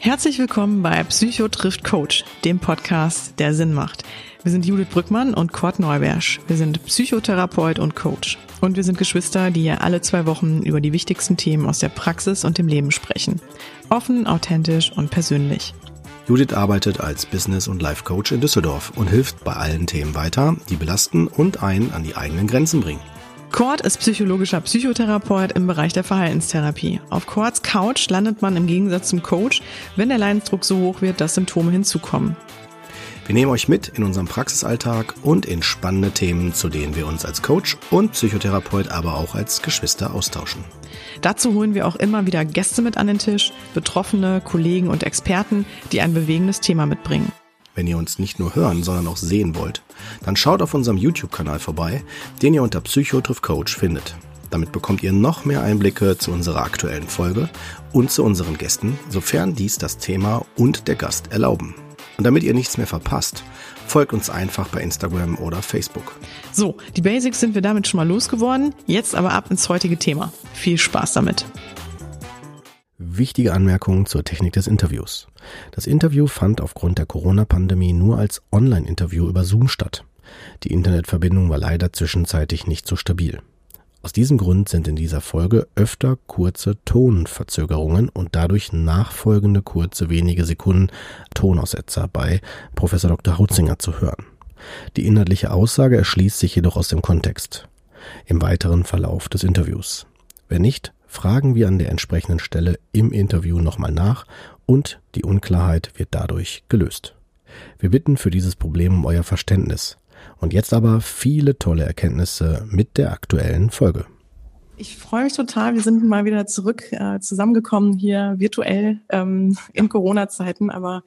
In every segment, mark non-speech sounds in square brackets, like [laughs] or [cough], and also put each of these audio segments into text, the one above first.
Herzlich willkommen bei Psycho trifft Coach, dem Podcast, der Sinn macht. Wir sind Judith Brückmann und Kurt Neubersch. Wir sind Psychotherapeut und Coach. Und wir sind Geschwister, die hier alle zwei Wochen über die wichtigsten Themen aus der Praxis und dem Leben sprechen. Offen, authentisch und persönlich. Judith arbeitet als Business- und Life-Coach in Düsseldorf und hilft bei allen Themen weiter, die belasten und einen an die eigenen Grenzen bringen. Kurt ist psychologischer Psychotherapeut im Bereich der Verhaltenstherapie. Auf Kurts Couch landet man im Gegensatz zum Coach, wenn der Leidensdruck so hoch wird, dass Symptome hinzukommen. Wir nehmen euch mit in unserem Praxisalltag und in spannende Themen, zu denen wir uns als Coach und Psychotherapeut, aber auch als Geschwister austauschen. Dazu holen wir auch immer wieder Gäste mit an den Tisch, Betroffene, Kollegen und Experten, die ein bewegendes Thema mitbringen. Wenn ihr uns nicht nur hören, sondern auch sehen wollt, dann schaut auf unserem YouTube-Kanal vorbei, den ihr unter Psychotriff Coach findet. Damit bekommt ihr noch mehr Einblicke zu unserer aktuellen Folge und zu unseren Gästen, sofern dies das Thema und der Gast erlauben. Und damit ihr nichts mehr verpasst, folgt uns einfach bei Instagram oder Facebook. So, die Basics sind wir damit schon mal losgeworden. Jetzt aber ab ins heutige Thema. Viel Spaß damit. Wichtige Anmerkungen zur Technik des Interviews. Das Interview fand aufgrund der Corona-Pandemie nur als Online-Interview über Zoom statt. Die Internetverbindung war leider zwischenzeitlich nicht so stabil. Aus diesem Grund sind in dieser Folge öfter kurze Tonverzögerungen und dadurch nachfolgende kurze wenige Sekunden Tonaussetzer bei Professor Dr. Hautzinger zu hören. Die inhaltliche Aussage erschließt sich jedoch aus dem Kontext im weiteren Verlauf des Interviews. Wenn nicht, fragen wir an der entsprechenden Stelle im Interview nochmal nach und die Unklarheit wird dadurch gelöst. Wir bitten für dieses Problem um euer Verständnis. Und jetzt aber viele tolle Erkenntnisse mit der aktuellen Folge. Ich freue mich total. Wir sind mal wieder zurück äh, zusammengekommen hier virtuell ähm, in Corona-Zeiten, aber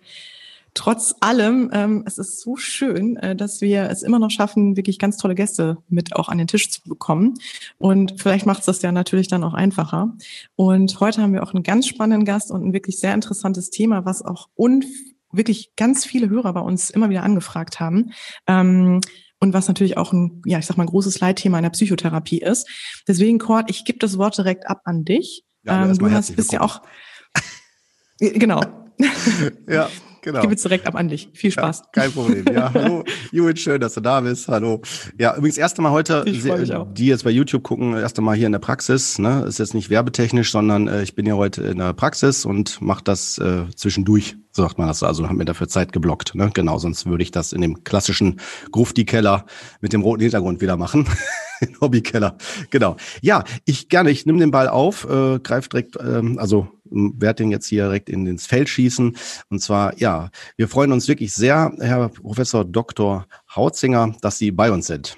trotz allem, ähm, es ist so schön, äh, dass wir es immer noch schaffen, wirklich ganz tolle Gäste mit auch an den Tisch zu bekommen. Und vielleicht macht es das ja natürlich dann auch einfacher. Und heute haben wir auch einen ganz spannenden Gast und ein wirklich sehr interessantes Thema, was auch un wirklich ganz viele Hörer bei uns immer wieder angefragt haben. Ähm, und was natürlich auch ein, ja, ich sag mal, ein großes Leitthema in der Psychotherapie ist. Deswegen, Cord, ich gebe das Wort direkt ab an dich. Ja, ähm, du hast, bist ja auch, [laughs] genau. ja, Genau. Ich gebe jetzt direkt ab an dich. Viel Spaß. Ja, kein Problem. Ja, hallo, [laughs] Judith, schön, dass du da bist. Hallo. Ja, übrigens, erste Mal heute, die jetzt bei YouTube gucken, erste Mal hier in der Praxis. Ne? Ist jetzt nicht werbetechnisch, sondern äh, ich bin ja heute in der Praxis und mache das äh, zwischendurch, so sagt man das. Also haben mir dafür Zeit geblockt. Ne? Genau, sonst würde ich das in dem klassischen Grufti-Keller mit dem roten Hintergrund wieder machen. [laughs] Hobbykeller. Genau. Ja, ich gerne, ich nehme den Ball auf, äh, greif direkt, ähm, also werde den jetzt hier direkt in ins Feld schießen. Und zwar, ja, wir freuen uns wirklich sehr, Herr Professor Dr. Hautzinger, dass Sie bei uns sind.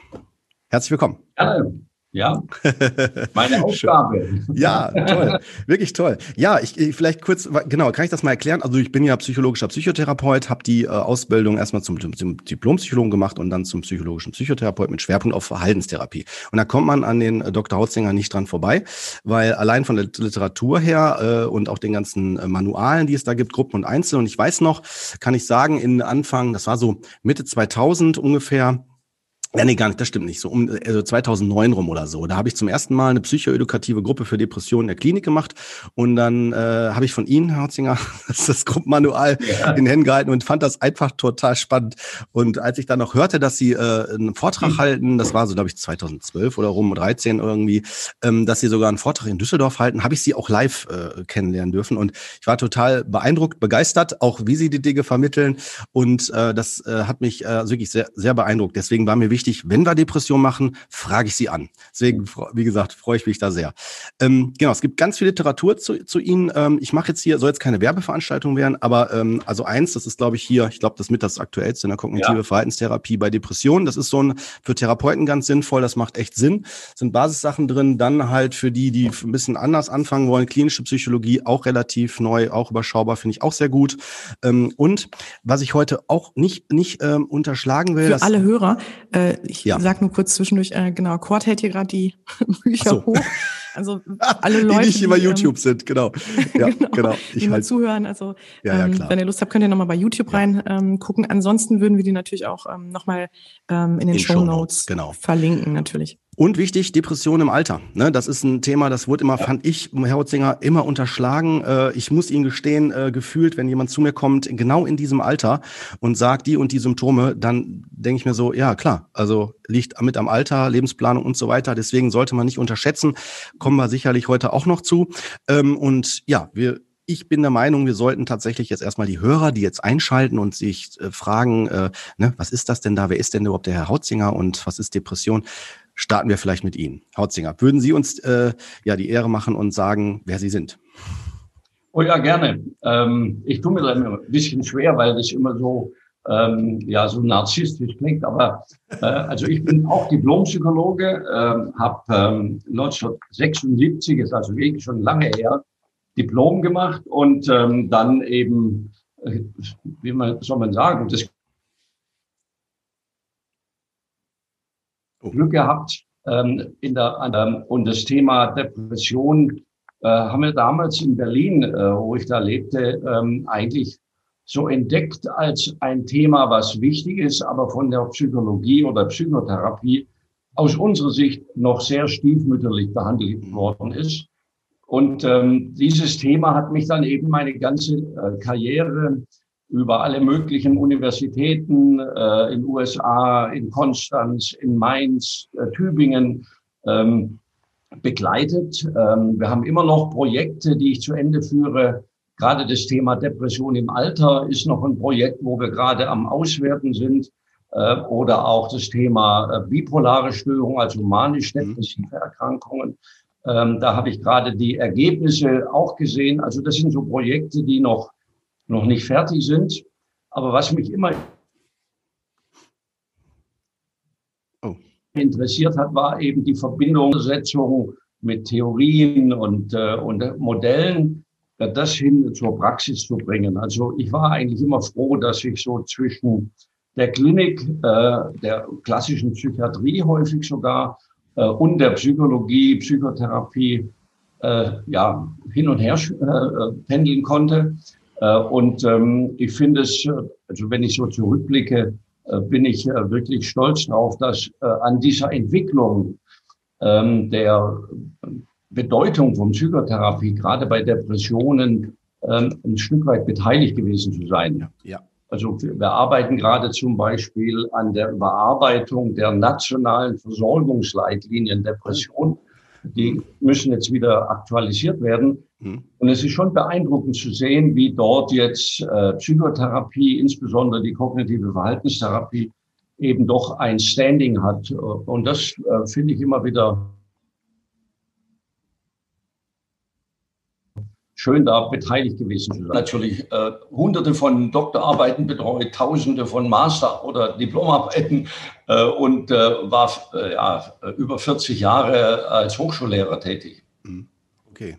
Herzlich willkommen. Ja, ja, [laughs] meine Aufgabe. ja, toll, wirklich toll. Ja, ich, ich vielleicht kurz, genau, kann ich das mal erklären? Also ich bin ja psychologischer Psychotherapeut, habe die äh, Ausbildung erstmal zum, zum Diplompsychologen gemacht und dann zum psychologischen Psychotherapeut mit Schwerpunkt auf Verhaltenstherapie. Und da kommt man an den äh, Dr. Hautzinger nicht dran vorbei, weil allein von der Literatur her äh, und auch den ganzen äh, Manualen, die es da gibt, Gruppen und Einzel. Und ich weiß noch, kann ich sagen, in Anfang, das war so Mitte 2000 ungefähr, ja, nee, gar nicht, das stimmt nicht. So um also 2009 rum oder so. Da habe ich zum ersten Mal eine psychoedukative Gruppe für Depressionen in der Klinik gemacht und dann äh, habe ich von Ihnen, Herr Hotzinger, [laughs] das, das Gruppenmanual ja. in den Händen gehalten und fand das einfach total spannend. Und als ich dann noch hörte, dass Sie äh, einen Vortrag mhm. halten, das war so, glaube ich, 2012 oder rum, 13 irgendwie, ähm, dass Sie sogar einen Vortrag in Düsseldorf halten, habe ich Sie auch live äh, kennenlernen dürfen und ich war total beeindruckt, begeistert, auch wie Sie die Dinge vermitteln und äh, das äh, hat mich äh, wirklich sehr, sehr beeindruckt. Deswegen war mir wichtig, wichtig, wenn wir Depression machen, frage ich sie an. Deswegen, wie gesagt, freue ich mich da sehr. Ähm, genau, es gibt ganz viel Literatur zu, zu Ihnen. Ähm, ich mache jetzt hier, soll jetzt keine Werbeveranstaltung werden, aber ähm, also eins, das ist, glaube ich, hier, ich glaube, das mit das aktuellste in der kognitive ja. Verhaltenstherapie bei Depressionen. Das ist so ein für Therapeuten ganz sinnvoll, das macht echt Sinn. Sind Basissachen drin, dann halt für die, die ein bisschen anders anfangen wollen, klinische Psychologie auch relativ neu, auch überschaubar, finde ich auch sehr gut. Ähm, und was ich heute auch nicht, nicht ähm, unterschlagen will. Für alle Hörer, äh, Äh, ich ja. sag nur kurz zwischendurch, äh, genau, Cord hält hier gerade die [laughs] Bücher so. hoch. Also [laughs] alle Leute, die nicht über YouTube ähm, sind, genau. [laughs] Ja, genau, genau. Ich die halt, zuhören. Also ja, ähm, wenn ihr Lust habt, könnt ihr nochmal bei YouTube rein ähm, gucken. Ansonsten würden wir die natürlich auch ähm, nochmal ähm, in den in Show Notes genau. verlinken, natürlich. Und wichtig, Depression im Alter. Ne, das ist ein Thema, das wurde immer, ja. fand ich, Herr Hotzinger, immer unterschlagen. Äh, ich muss Ihnen gestehen, äh, gefühlt, wenn jemand zu mir kommt, genau in diesem Alter und sagt die und die Symptome, dann denke ich mir so, ja klar, also liegt mit am Alter, Lebensplanung und so weiter. Deswegen sollte man nicht unterschätzen. Kommen wir sicherlich heute auch noch zu. Ähm, und ja, wir ich bin der Meinung, wir sollten tatsächlich jetzt erstmal die Hörer, die jetzt einschalten und sich äh, fragen, äh, ne, was ist das denn da? Wer ist denn überhaupt der Herr Hautzinger und was ist Depression? Starten wir vielleicht mit Ihnen. Hautzinger, würden Sie uns äh, ja die Ehre machen und sagen, wer Sie sind? Oh ja, gerne. Ähm, ich tue mir da immer ein bisschen schwer, weil das immer so ähm, ja so narzisstisch klingt. Aber äh, also ich bin auch Diplompsychologe, äh, habe ähm, 1976, ist also wirklich schon lange her, Diplom gemacht und ähm, dann eben, äh, wie man soll man sagen, das Glück gehabt ähm, in der, ähm, und das Thema Depression äh, haben wir damals in Berlin, äh, wo ich da lebte, ähm, eigentlich so entdeckt als ein Thema, was wichtig ist, aber von der Psychologie oder Psychotherapie aus unserer Sicht noch sehr stiefmütterlich behandelt worden ist. Und ähm, dieses Thema hat mich dann eben meine ganze äh, Karriere über alle möglichen Universitäten äh, in USA, in Konstanz, in Mainz, äh, Tübingen ähm, begleitet. Ähm, wir haben immer noch Projekte, die ich zu Ende führe. Gerade das Thema Depression im Alter ist noch ein Projekt, wo wir gerade am Auswerten sind. Äh, oder auch das Thema äh, bipolare Störung, also manisch-depressive Erkrankungen. Ähm, da habe ich gerade die Ergebnisse auch gesehen. Also das sind so Projekte, die noch noch nicht fertig sind. Aber was mich immer oh. interessiert hat, war eben die Verbindungssetzung mit Theorien und, äh, und Modellen, äh, das hin zur Praxis zu bringen. Also ich war eigentlich immer froh, dass ich so zwischen der Klinik, äh, der klassischen Psychiatrie häufig sogar äh, und der Psychologie, Psychotherapie äh, ja hin und her äh, pendeln konnte. Äh, und ähm, ich finde es, äh, also wenn ich so zurückblicke, äh, bin ich wirklich stolz darauf, dass an dieser Entwicklung ähm, der Bedeutung von Psychotherapie, gerade bei Depressionen, ähm, ein Stück weit beteiligt gewesen zu sein. Ja. Also wir arbeiten gerade zum Beispiel an der Überarbeitung der nationalen Versorgungsleitlinien Depression. Die müssen jetzt wieder aktualisiert werden. Mhm. Und es ist schon beeindruckend zu sehen, wie dort jetzt äh, Psychotherapie, insbesondere die kognitive Verhaltenstherapie, eben doch ein Standing hat. Und das äh, finde ich immer wieder schön, da beteiligt gewesen zu sein. Natürlich äh, hunderte von Doktorarbeiten betreut, tausende von Master- oder Diplomarbeiten äh, und äh, war äh, ja, über 40 Jahre als Hochschullehrer tätig. Mhm. Okay.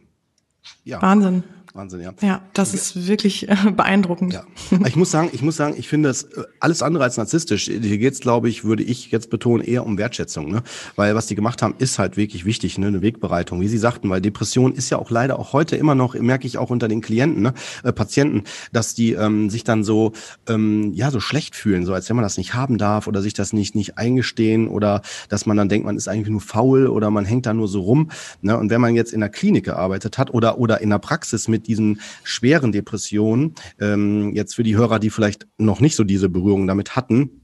Ja. Wahnsinn. Wahnsinn, ja. Ja, das ist wirklich äh, beeindruckend. Ja. Ich muss sagen, ich muss sagen, ich finde das äh, alles andere als narzisstisch. Hier geht's, glaube ich, würde ich jetzt betonen, eher um Wertschätzung. Ne? Weil was die gemacht haben, ist halt wirklich wichtig, ne? eine Wegbereitung. Wie Sie sagten, weil Depression ist ja auch leider auch heute immer noch, merke ich auch unter den Klienten, ne? äh, Patienten, dass die ähm, sich dann so, ähm, ja, so schlecht fühlen, so als wenn man das nicht haben darf oder sich das nicht, nicht eingestehen oder dass man dann denkt, man ist eigentlich nur faul oder man hängt da nur so rum. Ne? Und wenn man jetzt in der Klinik gearbeitet hat oder, oder in der Praxis mit mit diesen schweren Depressionen, ähm, jetzt für die Hörer, die vielleicht noch nicht so diese Berührung damit hatten,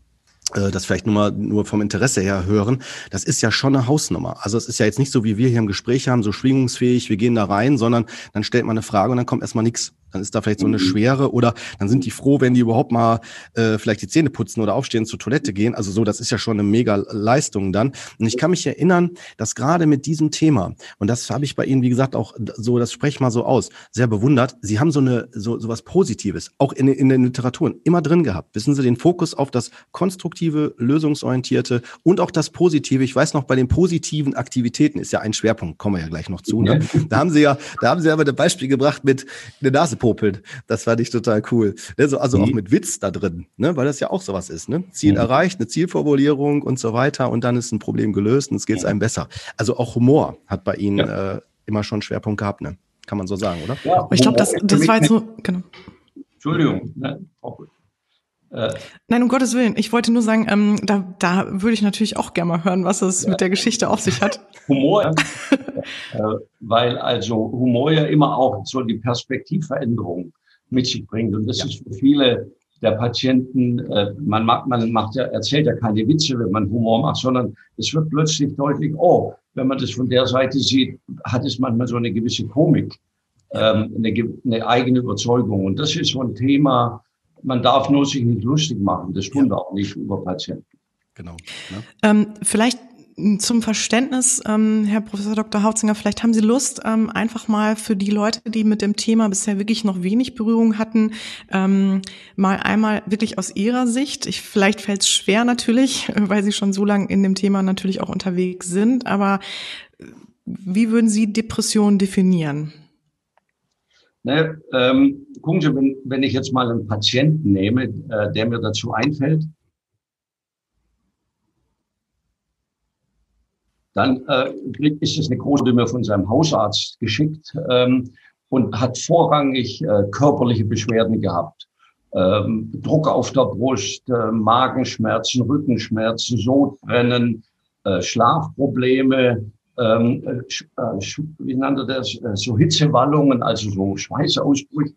äh, das vielleicht nur mal nur vom Interesse her hören, das ist ja schon eine Hausnummer. Also es ist ja jetzt nicht so, wie wir hier im Gespräch haben, so schwingungsfähig, wir gehen da rein, sondern dann stellt man eine Frage und dann kommt erstmal nichts. Dann ist da vielleicht so eine mhm. Schwere oder dann sind die froh, wenn die überhaupt mal äh, vielleicht die Zähne putzen oder aufstehen zur Toilette gehen. Also so, das ist ja schon eine mega Leistung dann. Und ich kann mich erinnern, dass gerade mit diesem Thema, und das habe ich bei Ihnen, wie gesagt, auch so, das spreche ich mal so aus, sehr bewundert, Sie haben so eine, so, so was Positives, auch in, in den Literaturen immer drin gehabt. Wissen Sie, den Fokus auf das konstruktive, lösungsorientierte und auch das Positive. Ich weiß noch, bei den positiven Aktivitäten ist ja ein Schwerpunkt, kommen wir ja gleich noch zu. Ne? Da haben Sie ja, da haben Sie aber ein Beispiel gebracht mit der Nase aufpopelt. Das fand ich total cool. Also, also mhm. auch mit Witz da drin, ne? weil das ja auch sowas ist. Ne? Ziel mhm. erreicht, eine Zielformulierung und so weiter und dann ist ein Problem gelöst und es geht mhm. einem besser. Also auch Humor hat bei Ihnen ja. äh, immer schon Schwerpunkt gehabt, ne? kann man so sagen, oder? Ja, ich glaube, das, das war jetzt so, genau. Entschuldigung, ne? Äh, Nein, um Gottes Willen. Ich wollte nur sagen, ähm, da, da würde ich natürlich auch gerne mal hören, was es ja. mit der Geschichte auf sich hat. [laughs] Humor, [laughs] äh, weil also Humor ja immer auch so die Perspektivveränderung mit sich bringt. Und das ja. ist für viele der Patienten, äh, man, macht, man macht ja, erzählt ja keine Witze, wenn man Humor macht, sondern es wird plötzlich deutlich, oh, wenn man das von der Seite sieht, hat es manchmal so eine gewisse Komik, ähm, eine, eine eigene Überzeugung. Und das ist so ein Thema, man darf nur sich nicht lustig machen. Das tun wir auch nicht über Patienten. Genau. Ne? Ähm, vielleicht zum Verständnis, ähm, Herr Professor Dr. Hautzinger, vielleicht haben Sie Lust, ähm, einfach mal für die Leute, die mit dem Thema bisher wirklich noch wenig Berührung hatten, ähm, mal einmal wirklich aus Ihrer Sicht, ich, vielleicht fällt es schwer natürlich, [laughs] weil Sie schon so lange in dem Thema natürlich auch unterwegs sind, aber wie würden Sie Depression definieren? Ne, ähm, gucken Sie, wenn, wenn ich jetzt mal einen Patienten nehme, äh, der mir dazu einfällt, dann äh, ist es eine große Stimme von seinem Hausarzt geschickt ähm, und hat vorrangig äh, körperliche Beschwerden gehabt. Ähm, Druck auf der Brust, äh, Magenschmerzen, Rückenschmerzen, Sodbrennen, äh, Schlafprobleme, ähm, äh, wie nannte das, äh, so Hitzewallungen, also so Schweißausbrüche.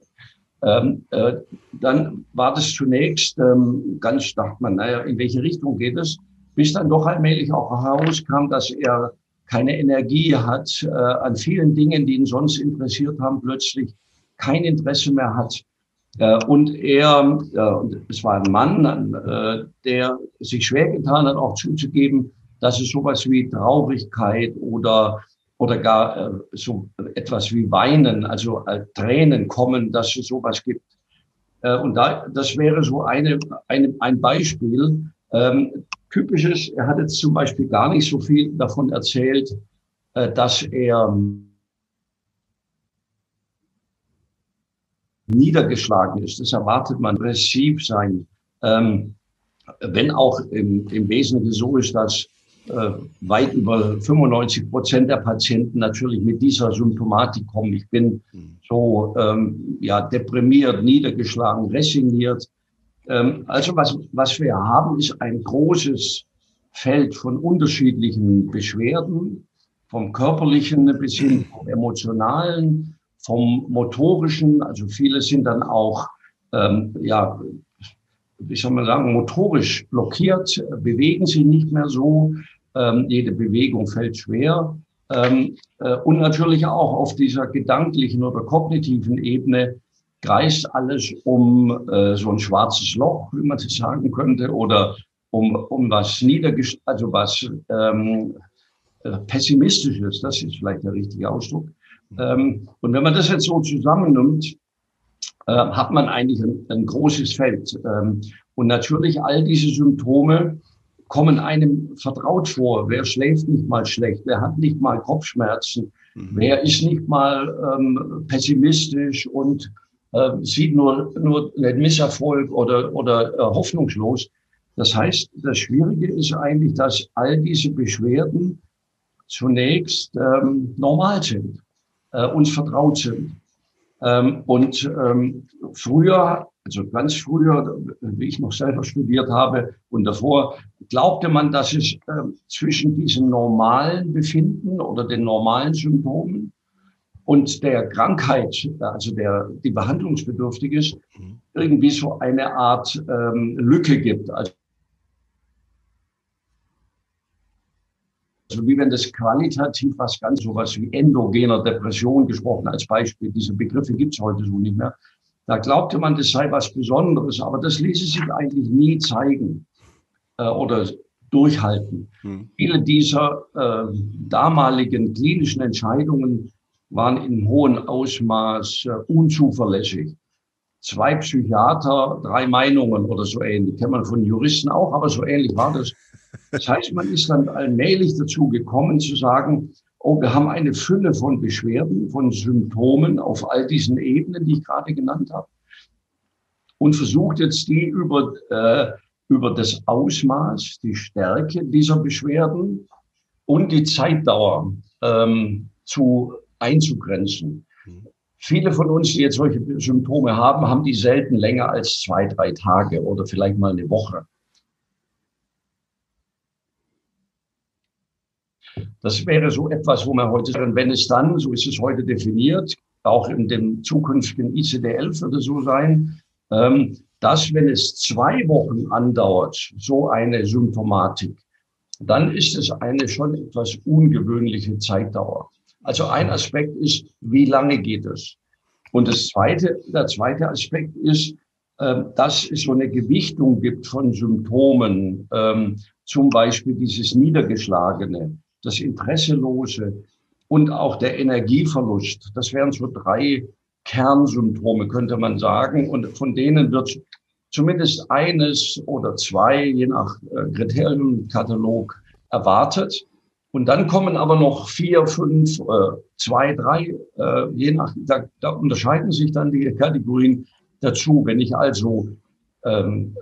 Ähm, äh, dann war das zunächst ähm, ganz, dachte man, naja, in welche Richtung geht es? Bis dann doch allmählich auch herauskam, dass er keine Energie hat, äh, an vielen Dingen, die ihn sonst interessiert haben, plötzlich kein Interesse mehr hat. Äh, und er, es war ein Mann, äh, der sich schwer getan hat, auch zuzugeben, dass es sowas wie Traurigkeit oder oder gar äh, so etwas wie Weinen, also äh, Tränen kommen, dass es sowas gibt. Äh, und da, das wäre so eine, eine, ein Beispiel. Ähm, typisches, er hat jetzt zum Beispiel gar nicht so viel davon erzählt, äh, dass er niedergeschlagen ist. Das erwartet man, aggressiv sein. Ähm, wenn auch im, im Wesentlichen so ist, dass äh, weit über 95 Prozent der Patienten natürlich mit dieser Symptomatik kommen. Ich bin so ähm, ja deprimiert, niedergeschlagen, resigniert. Ähm, also was, was wir haben, ist ein großes Feld von unterschiedlichen Beschwerden, vom körperlichen bis hin vom emotionalen, vom motorischen. Also viele sind dann auch ähm, ja wie soll man sagen, motorisch blockiert, bewegen sie nicht mehr so. Ähm, jede Bewegung fällt schwer. Ähm, äh, und natürlich auch auf dieser gedanklichen oder kognitiven Ebene kreist alles um äh, so ein schwarzes Loch, wie man das sagen könnte, oder um, um was niedergestellt, also was ähm, äh, pessimistisches, das ist vielleicht der richtige Ausdruck. Ähm, und wenn man das jetzt so zusammennimmt, äh, hat man eigentlich ein, ein großes Feld. Ähm, und natürlich all diese Symptome kommen einem vertraut vor. Wer schläft nicht mal schlecht? Wer hat nicht mal Kopfschmerzen? Mhm. Wer ist nicht mal ähm, pessimistisch und äh, sieht nur, nur den Misserfolg oder, oder äh, hoffnungslos? Das heißt, das Schwierige ist eigentlich, dass all diese Beschwerden zunächst ähm, normal sind, äh, uns vertraut sind. Ähm, und ähm, früher also ganz früher, wie ich noch selber studiert habe und davor, glaubte man, dass es äh, zwischen diesem normalen Befinden oder den normalen Symptomen und der Krankheit, also der, die behandlungsbedürftig ist, mhm. irgendwie so eine Art ähm, Lücke gibt. Also, also wie wenn das qualitativ was ganz sowas wie endogener Depression gesprochen als Beispiel. Diese Begriffe gibt es heute so nicht mehr. Da glaubte man, das sei was Besonderes, aber das ließe sich eigentlich nie zeigen äh, oder durchhalten. Hm. Viele dieser äh, damaligen klinischen Entscheidungen waren in hohem Ausmaß äh, unzuverlässig. Zwei Psychiater, drei Meinungen oder so ähnlich. Kennt man von Juristen auch, aber so ähnlich war das. Das heißt, man ist dann allmählich dazu gekommen zu sagen, oh, wir haben eine Fülle von Beschwerden, von Symptomen auf all diesen Ebenen, die ich gerade genannt habe. Und versucht jetzt die über, äh, über das Ausmaß, die Stärke dieser Beschwerden und die Zeitdauer ähm, zu einzugrenzen. Viele von uns, die jetzt solche Symptome haben, haben die selten länger als zwei, drei Tage oder vielleicht mal eine Woche. Das wäre so etwas, wo man heute, wenn es dann, so ist es heute definiert, auch in dem zukünftigen ICD-11 würde so sein, ähm, dass wenn es zwei Wochen andauert, so eine Symptomatik, dann ist es eine schon etwas ungewöhnliche Zeitdauer. Also ein Aspekt ist, wie lange geht es? Und das zweite, der zweite Aspekt ist, äh, dass es so eine Gewichtung gibt von Symptomen, ähm, zum Beispiel dieses Niedergeschlagene, das Interesselose und auch der Energieverlust. Das wären so drei Kernsymptome, könnte man sagen. Und von denen wird zumindest eines oder zwei, je nach äh, Kriterienkatalog, erwartet. Und dann kommen aber noch vier, fünf, äh, zwei, drei, äh, je nach, da, da unterscheiden sich dann die Kategorien dazu. Wenn ich also ähm,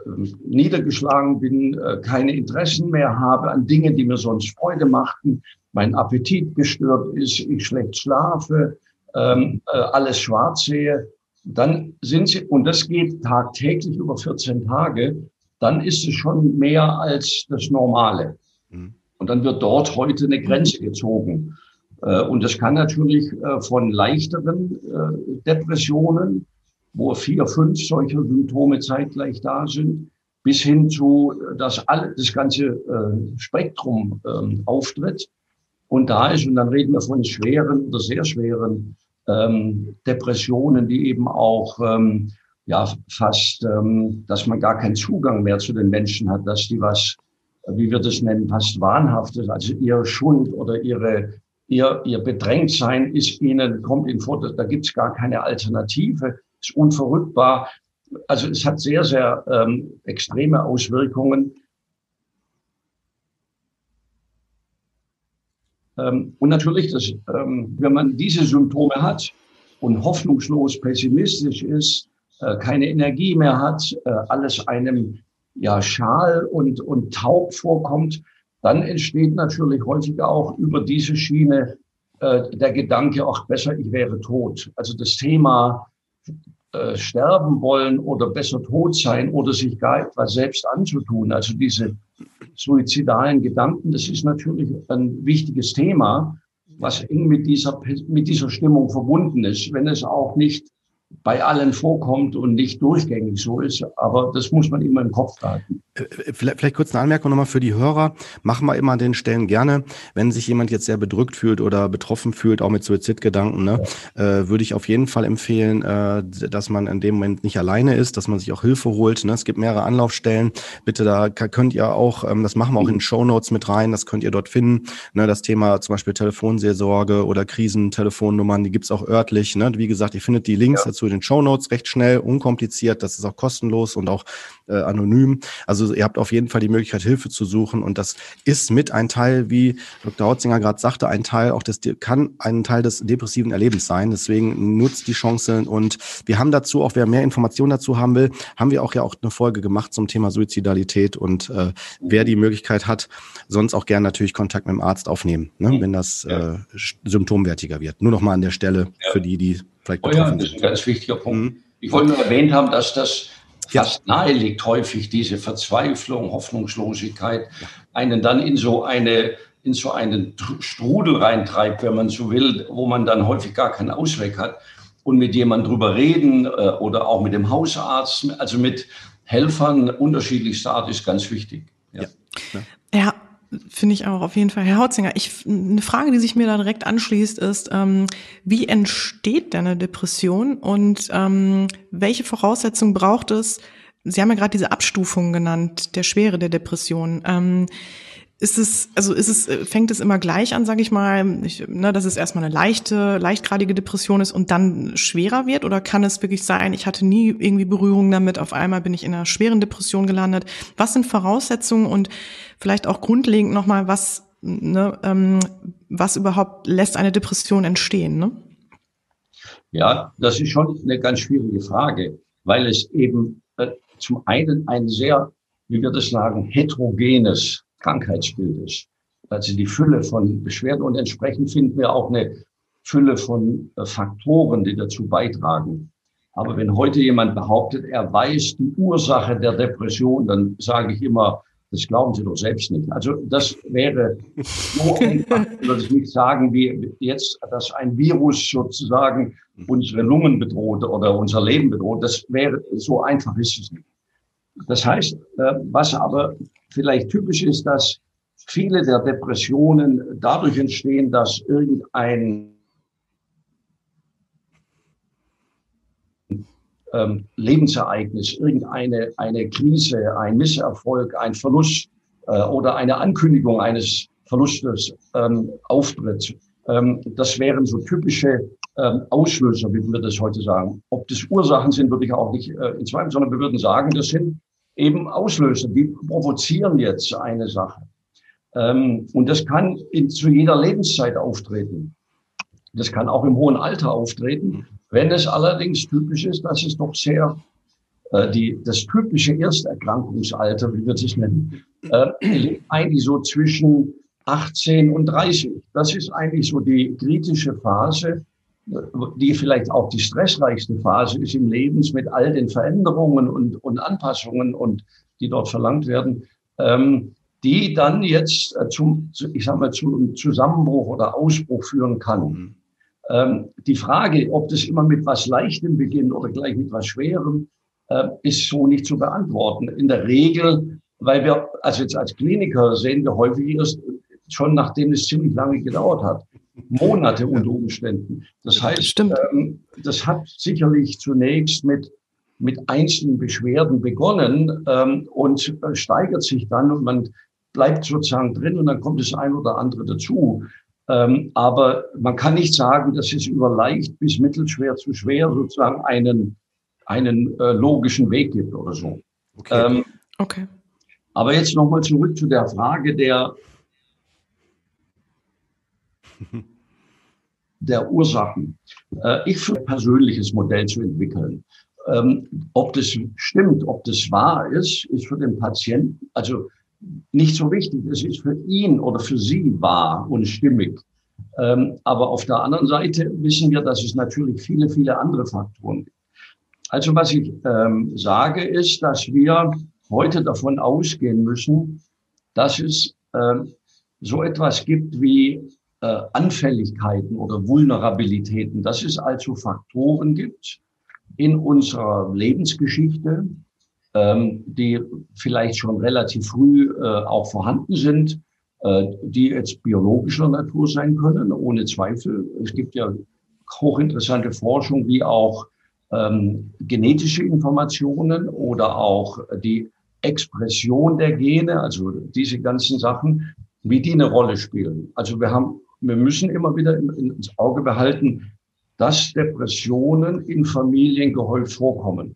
niedergeschlagen bin, äh, keine Interessen mehr habe an Dingen, die mir sonst Freude machten, mein Appetit gestört ist, ich schlecht schlafe, ähm, äh, alles schwarz sehe, dann sind sie, und das geht tagtäglich über 14 Tage, dann ist es schon mehr als das Normale. Mhm. Und dann wird dort heute eine Grenze gezogen. Äh, und das kann natürlich äh, von leichteren äh, Depressionen, wo vier, fünf solcher Symptome zeitgleich da sind, bis hin zu, dass alle, das ganze Spektrum ähm, auftritt und da ist. Und dann reden wir von schweren oder sehr schweren ähm, Depressionen, die eben auch ähm, ja fast, dass man gar keinen Zugang mehr zu den Menschen hat, dass die was wie wir das nennen, fast wahnhaftes, also ihr Schuld oder ihre, ihr, ihr Bedrängtsein ist ihnen, kommt ihnen vor, da gibt's gar keine Alternative, ist unverrückbar. Also es hat sehr, sehr ähm, extreme Auswirkungen. Ähm, und natürlich, das, ähm, wenn man diese Symptome hat und hoffnungslos pessimistisch ist, äh, keine Energie mehr hat, äh, alles einem ja schal und, und taub vorkommt, dann entsteht natürlich häufig auch über diese Schiene äh, der Gedanke, auch besser, ich wäre tot. Also das Thema äh, sterben wollen oder besser tot sein oder sich gar etwas selbst anzutun, also diese suizidalen Gedanken, das ist natürlich ein wichtiges Thema, was eng mit dieser, mit dieser Stimmung verbunden ist, wenn es auch nicht bei allen vorkommt und nicht durchgängig so ist. Aber das muss man immer im Kopf halten. Äh, vielleicht, vielleicht kurz eine Anmerkung nochmal für die Hörer. Machen wir immer an den Stellen gerne, wenn sich jemand jetzt sehr bedrückt fühlt oder betroffen fühlt, auch mit Suizidgedanken, ne, ja. äh, würde ich auf jeden Fall empfehlen, äh, dass man in dem Moment nicht alleine ist, dass man sich auch Hilfe holt. Ne? Es gibt mehrere Anlaufstellen. Bitte, da könnt ihr auch, ähm, das machen wir auch in den Show Notes mit rein, das könnt ihr dort finden. Ne? Das Thema zum Beispiel Telefonseelsorge oder Krisentelefonnummern, die gibt's auch örtlich. Ne? Wie gesagt, ihr findet die Links ja. In den Show Notes recht schnell, unkompliziert. Das ist auch kostenlos und auch äh, anonym. Also ihr habt auf jeden Fall die Möglichkeit, Hilfe zu suchen. Und das ist mit ein Teil, wie Dr. Hautzinger gerade sagte, ein Teil auch des, kann ein Teil des depressiven Erlebens sein. Deswegen nutzt die Chance. Und wir haben dazu, auch wer mehr Informationen dazu haben will, haben wir auch ja auch eine Folge gemacht zum Thema Suizidalität. Und äh, wer die Möglichkeit hat, sonst auch gerne natürlich Kontakt mit dem Arzt aufnehmen, ne, wenn das äh, symptomwertiger wird. Nur noch mal an der Stelle für die, die vielleicht betroffen oh ja, das ist ein ganz wichtiger Punkt. Mhm. Ich wollte nur erwähnt haben, dass das fast ja. nahe liegt häufig diese Verzweiflung, Hoffnungslosigkeit, einen dann in so eine in so einen Strudel reintreibt, wenn man so will, wo man dann häufig gar keinen Ausweg hat. Und mit jemandem drüber reden äh, oder auch mit dem Hausarzt, also mit Helfern unterschiedlichster Art ist ganz wichtig. Ja, ja. Finde ich auch auf jeden Fall. Herr Hautzinger, ich, eine Frage, die sich mir da direkt anschließt, ist, ähm, wie entsteht denn eine Depression und ähm, welche Voraussetzungen braucht es? Sie haben ja gerade diese Abstufung genannt, der Schwere der Depression. Ähm, ist es, also ist es, äh, fängt es immer gleich an, sage ich mal, ich, ne, dass es erstmal eine leichte, leichtgradige Depression ist und dann schwerer wird? Oder kann es wirklich sein, ich hatte nie irgendwie Berührung damit, auf einmal bin ich in einer schweren Depression gelandet? Was sind Voraussetzungen und vielleicht auch grundlegend nochmal, was ne, ähm, was überhaupt lässt eine Depression entstehen? Ne? Ja, das ist schon eine ganz schwierige Frage, weil es eben äh, zum einen ein sehr, wie wir das sagen, heterogenes Krankheitsbild ist. Also die Fülle von Beschwerden und entsprechend finden wir auch eine Fülle von äh, Faktoren, die dazu beitragen. Aber wenn heute jemand behauptet, er weiß die Ursache der Depression, dann sage ich immer, das glauben Sie doch selbst nicht. Also das wäre so [laughs] einfach, würde ich nicht sagen, wie jetzt, dass ein Virus sozusagen unsere Lungen bedroht oder unser Leben bedroht. Das wäre, so einfach ist es nicht. Das heißt, äh, was aber vielleicht typisch ist, dass viele der Depressionen dadurch entstehen, dass irgendein ähm, Lebensereignis, irgendeine eine Krise, ein Misserfolg, ein Verlust äh, oder eine Ankündigung eines Verlustes ähm, auftritt. Ähm, das wären so typische ähm, Auslöser, wie wir das heute sagen. Ob das Ursachen sind, würde ich auch nicht äh, in Zweifel, sondern wir würden sagen, das sind eben Auslöser, die provozieren jetzt eine Sache. Ähm, und das kann in, zu jeder Lebenszeit auftreten. Das kann auch im hohen Alter auftreten. Wenn es allerdings typisch ist, dass es doch sehr äh, die, das typische Ersterkrankungsalter, wie wir es nennen, äh, eigentlich so zwischen 18 und 30. Das ist eigentlich so die kritische Phase, die vielleicht auch die stressreichste Phase ist im Leben mit all den Veränderungen und, und Anpassungen und die dort verlangt werden, ähm, die dann jetzt äh, zum, ich sag mal, zum Zusammenbruch oder Ausbruch führen kann. Mhm. Ähm, die Frage, ob das immer mit was Leichtem beginnt oder gleich mit was Schwerem, äh, ist so nicht zu beantworten. In der Regel, weil wir, also jetzt als Kliniker sehen wir häufig erst schon nachdem es ziemlich lange gedauert hat. Monate unter Umständen. Das heißt, ähm, das hat sicherlich zunächst mit, mit einzelnen Beschwerden begonnen ähm, und äh, steigert sich dann und man bleibt sozusagen drin und dann kommt das ein oder andere dazu. Ähm, aber man kann nicht sagen, dass es über leicht bis mittelschwer zu schwer sozusagen einen, einen äh, logischen Weg gibt oder so. Okay. Ähm, okay. Aber jetzt nochmal zurück zu der Frage der, der Ursachen. Äh, ich für ein persönliches Modell zu entwickeln. Ähm, ob das stimmt, ob das wahr ist, ist für den Patienten, also nicht so wichtig. Es ist für ihn oder für sie wahr und stimmig. Ähm, aber auf der anderen Seite wissen wir, dass es natürlich viele, viele andere Faktoren gibt. Also was ich ähm, sage, ist, dass wir heute davon ausgehen müssen, dass es so etwas gibt wie äh, Anfälligkeiten oder Vulnerabilitäten, dass es also Faktoren gibt in unserer Lebensgeschichte, ähm, die vielleicht schon relativ früh äh, auch vorhanden sind, äh, die jetzt biologischer Natur sein können, ohne Zweifel. Es gibt ja hochinteressante Forschung, wie auch ähm, genetische Informationen oder auch die Expression der Gene, also diese ganzen Sachen, wie die eine Rolle spielen. Also wir haben, wir müssen immer wieder ins Auge behalten, dass Depressionen in Familien gehäuft vorkommen.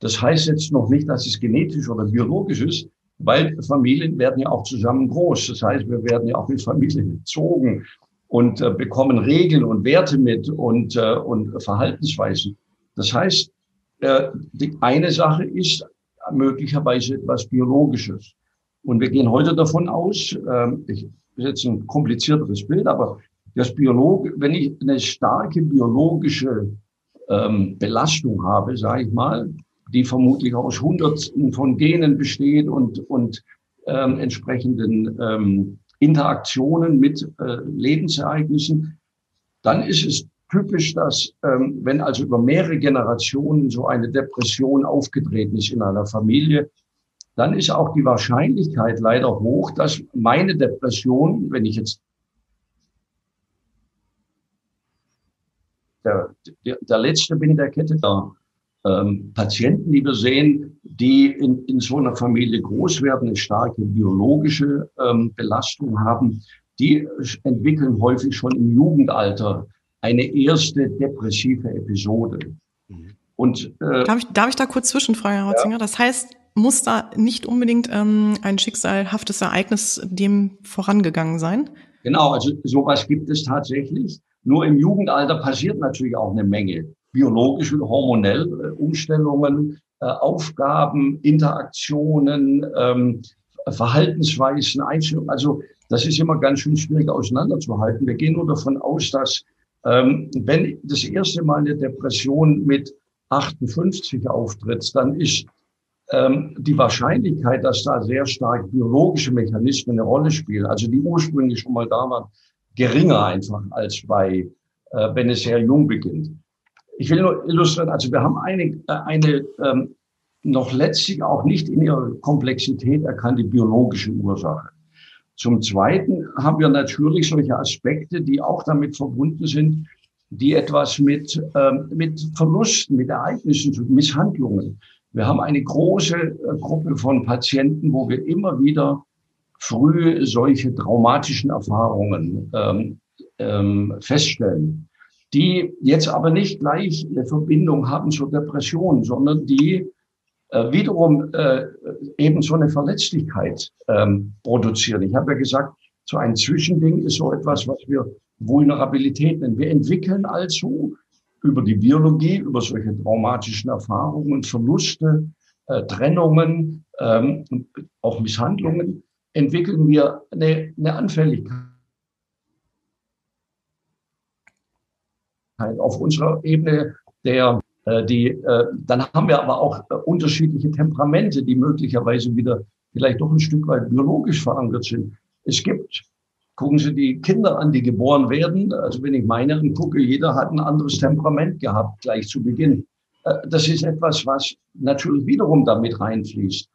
Das heißt jetzt noch nicht, dass es genetisch oder biologisch ist, weil Familien werden ja auch zusammen groß. Das heißt, wir werden ja auch in Familien gezogen und äh, bekommen Regeln und Werte mit und, äh, und Verhaltensweisen. Das heißt, äh, die eine Sache ist möglicherweise etwas Biologisches. Und wir gehen heute davon aus, äh, ich, ist jetzt ein komplizierteres Bild, aber das Biolog, wenn ich eine starke biologische ähm, Belastung habe, sage ich mal, die vermutlich aus Hunderten von Genen besteht und, und ähm, entsprechenden ähm, Interaktionen mit äh, Lebensereignissen, dann ist es typisch, dass ähm, wenn also über mehrere Generationen so eine Depression aufgetreten ist in einer Familie, dann ist auch die Wahrscheinlichkeit leider hoch, dass meine Depression, wenn ich jetzt der, der, der letzte bin in der Kette da, ähm, Patienten, die wir sehen, die in, in so einer Familie groß werden, eine starke biologische ähm, Belastung haben, die entwickeln häufig schon im Jugendalter eine erste depressive Episode. Mhm. Und, äh, darf, ich, darf ich da kurz zwischenfragen, Herr Hotzinger? Ja. Das heißt, muss da nicht unbedingt ähm, ein schicksalhaftes Ereignis dem vorangegangen sein? Genau, also sowas gibt es tatsächlich. Nur im Jugendalter passiert natürlich auch eine Menge. Biologische, hormonell äh, Umstellungen, äh, Aufgaben, Interaktionen, ähm, Verhaltensweisen, Einstellungen. Also das ist immer ganz schön schwierig auseinanderzuhalten. Wir gehen nur davon aus, dass ähm, wenn das erste Mal eine Depression mit 58 auftritt, dann ist die Wahrscheinlichkeit, dass da sehr stark biologische Mechanismen eine Rolle spielen, also die ursprünglich schon mal da waren, geringer einfach als bei, äh, wenn es sehr jung beginnt. Ich will nur illustrieren, also wir haben eine, äh, eine ähm, noch letztlich auch nicht in ihrer Komplexität erkannte biologische Ursache. Zum Zweiten haben wir natürlich solche Aspekte, die auch damit verbunden sind, die etwas mit, ähm, mit Verlusten, mit Ereignissen, Misshandlungen. Wir haben eine große äh, Gruppe von Patienten, wo wir immer wieder früh solche traumatischen Erfahrungen ähm, ähm, feststellen, die jetzt aber nicht gleich eine Verbindung haben zur Depression, sondern die äh, wiederum äh, eben so eine Verletzlichkeit ähm, produzieren. Ich habe ja gesagt, so ein Zwischending ist so etwas, was wir Vulnerabilität nennen. Wir entwickeln also über die Biologie, über solche traumatischen Erfahrungen, Verluste, äh, Trennungen, ähm, auch Misshandlungen, entwickeln wir eine, eine Anfälligkeit auf unserer Ebene der äh, die, äh, dann haben wir aber auch äh, unterschiedliche Temperamente, die möglicherweise wieder vielleicht doch ein Stück weit biologisch verankert sind. Es gibt, gucken Sie die Kinder an, die geboren werden. Also wenn ich meine angucke, jeder hat ein anderes Temperament gehabt gleich zu Beginn. Das ist etwas, was natürlich wiederum damit reinfließt.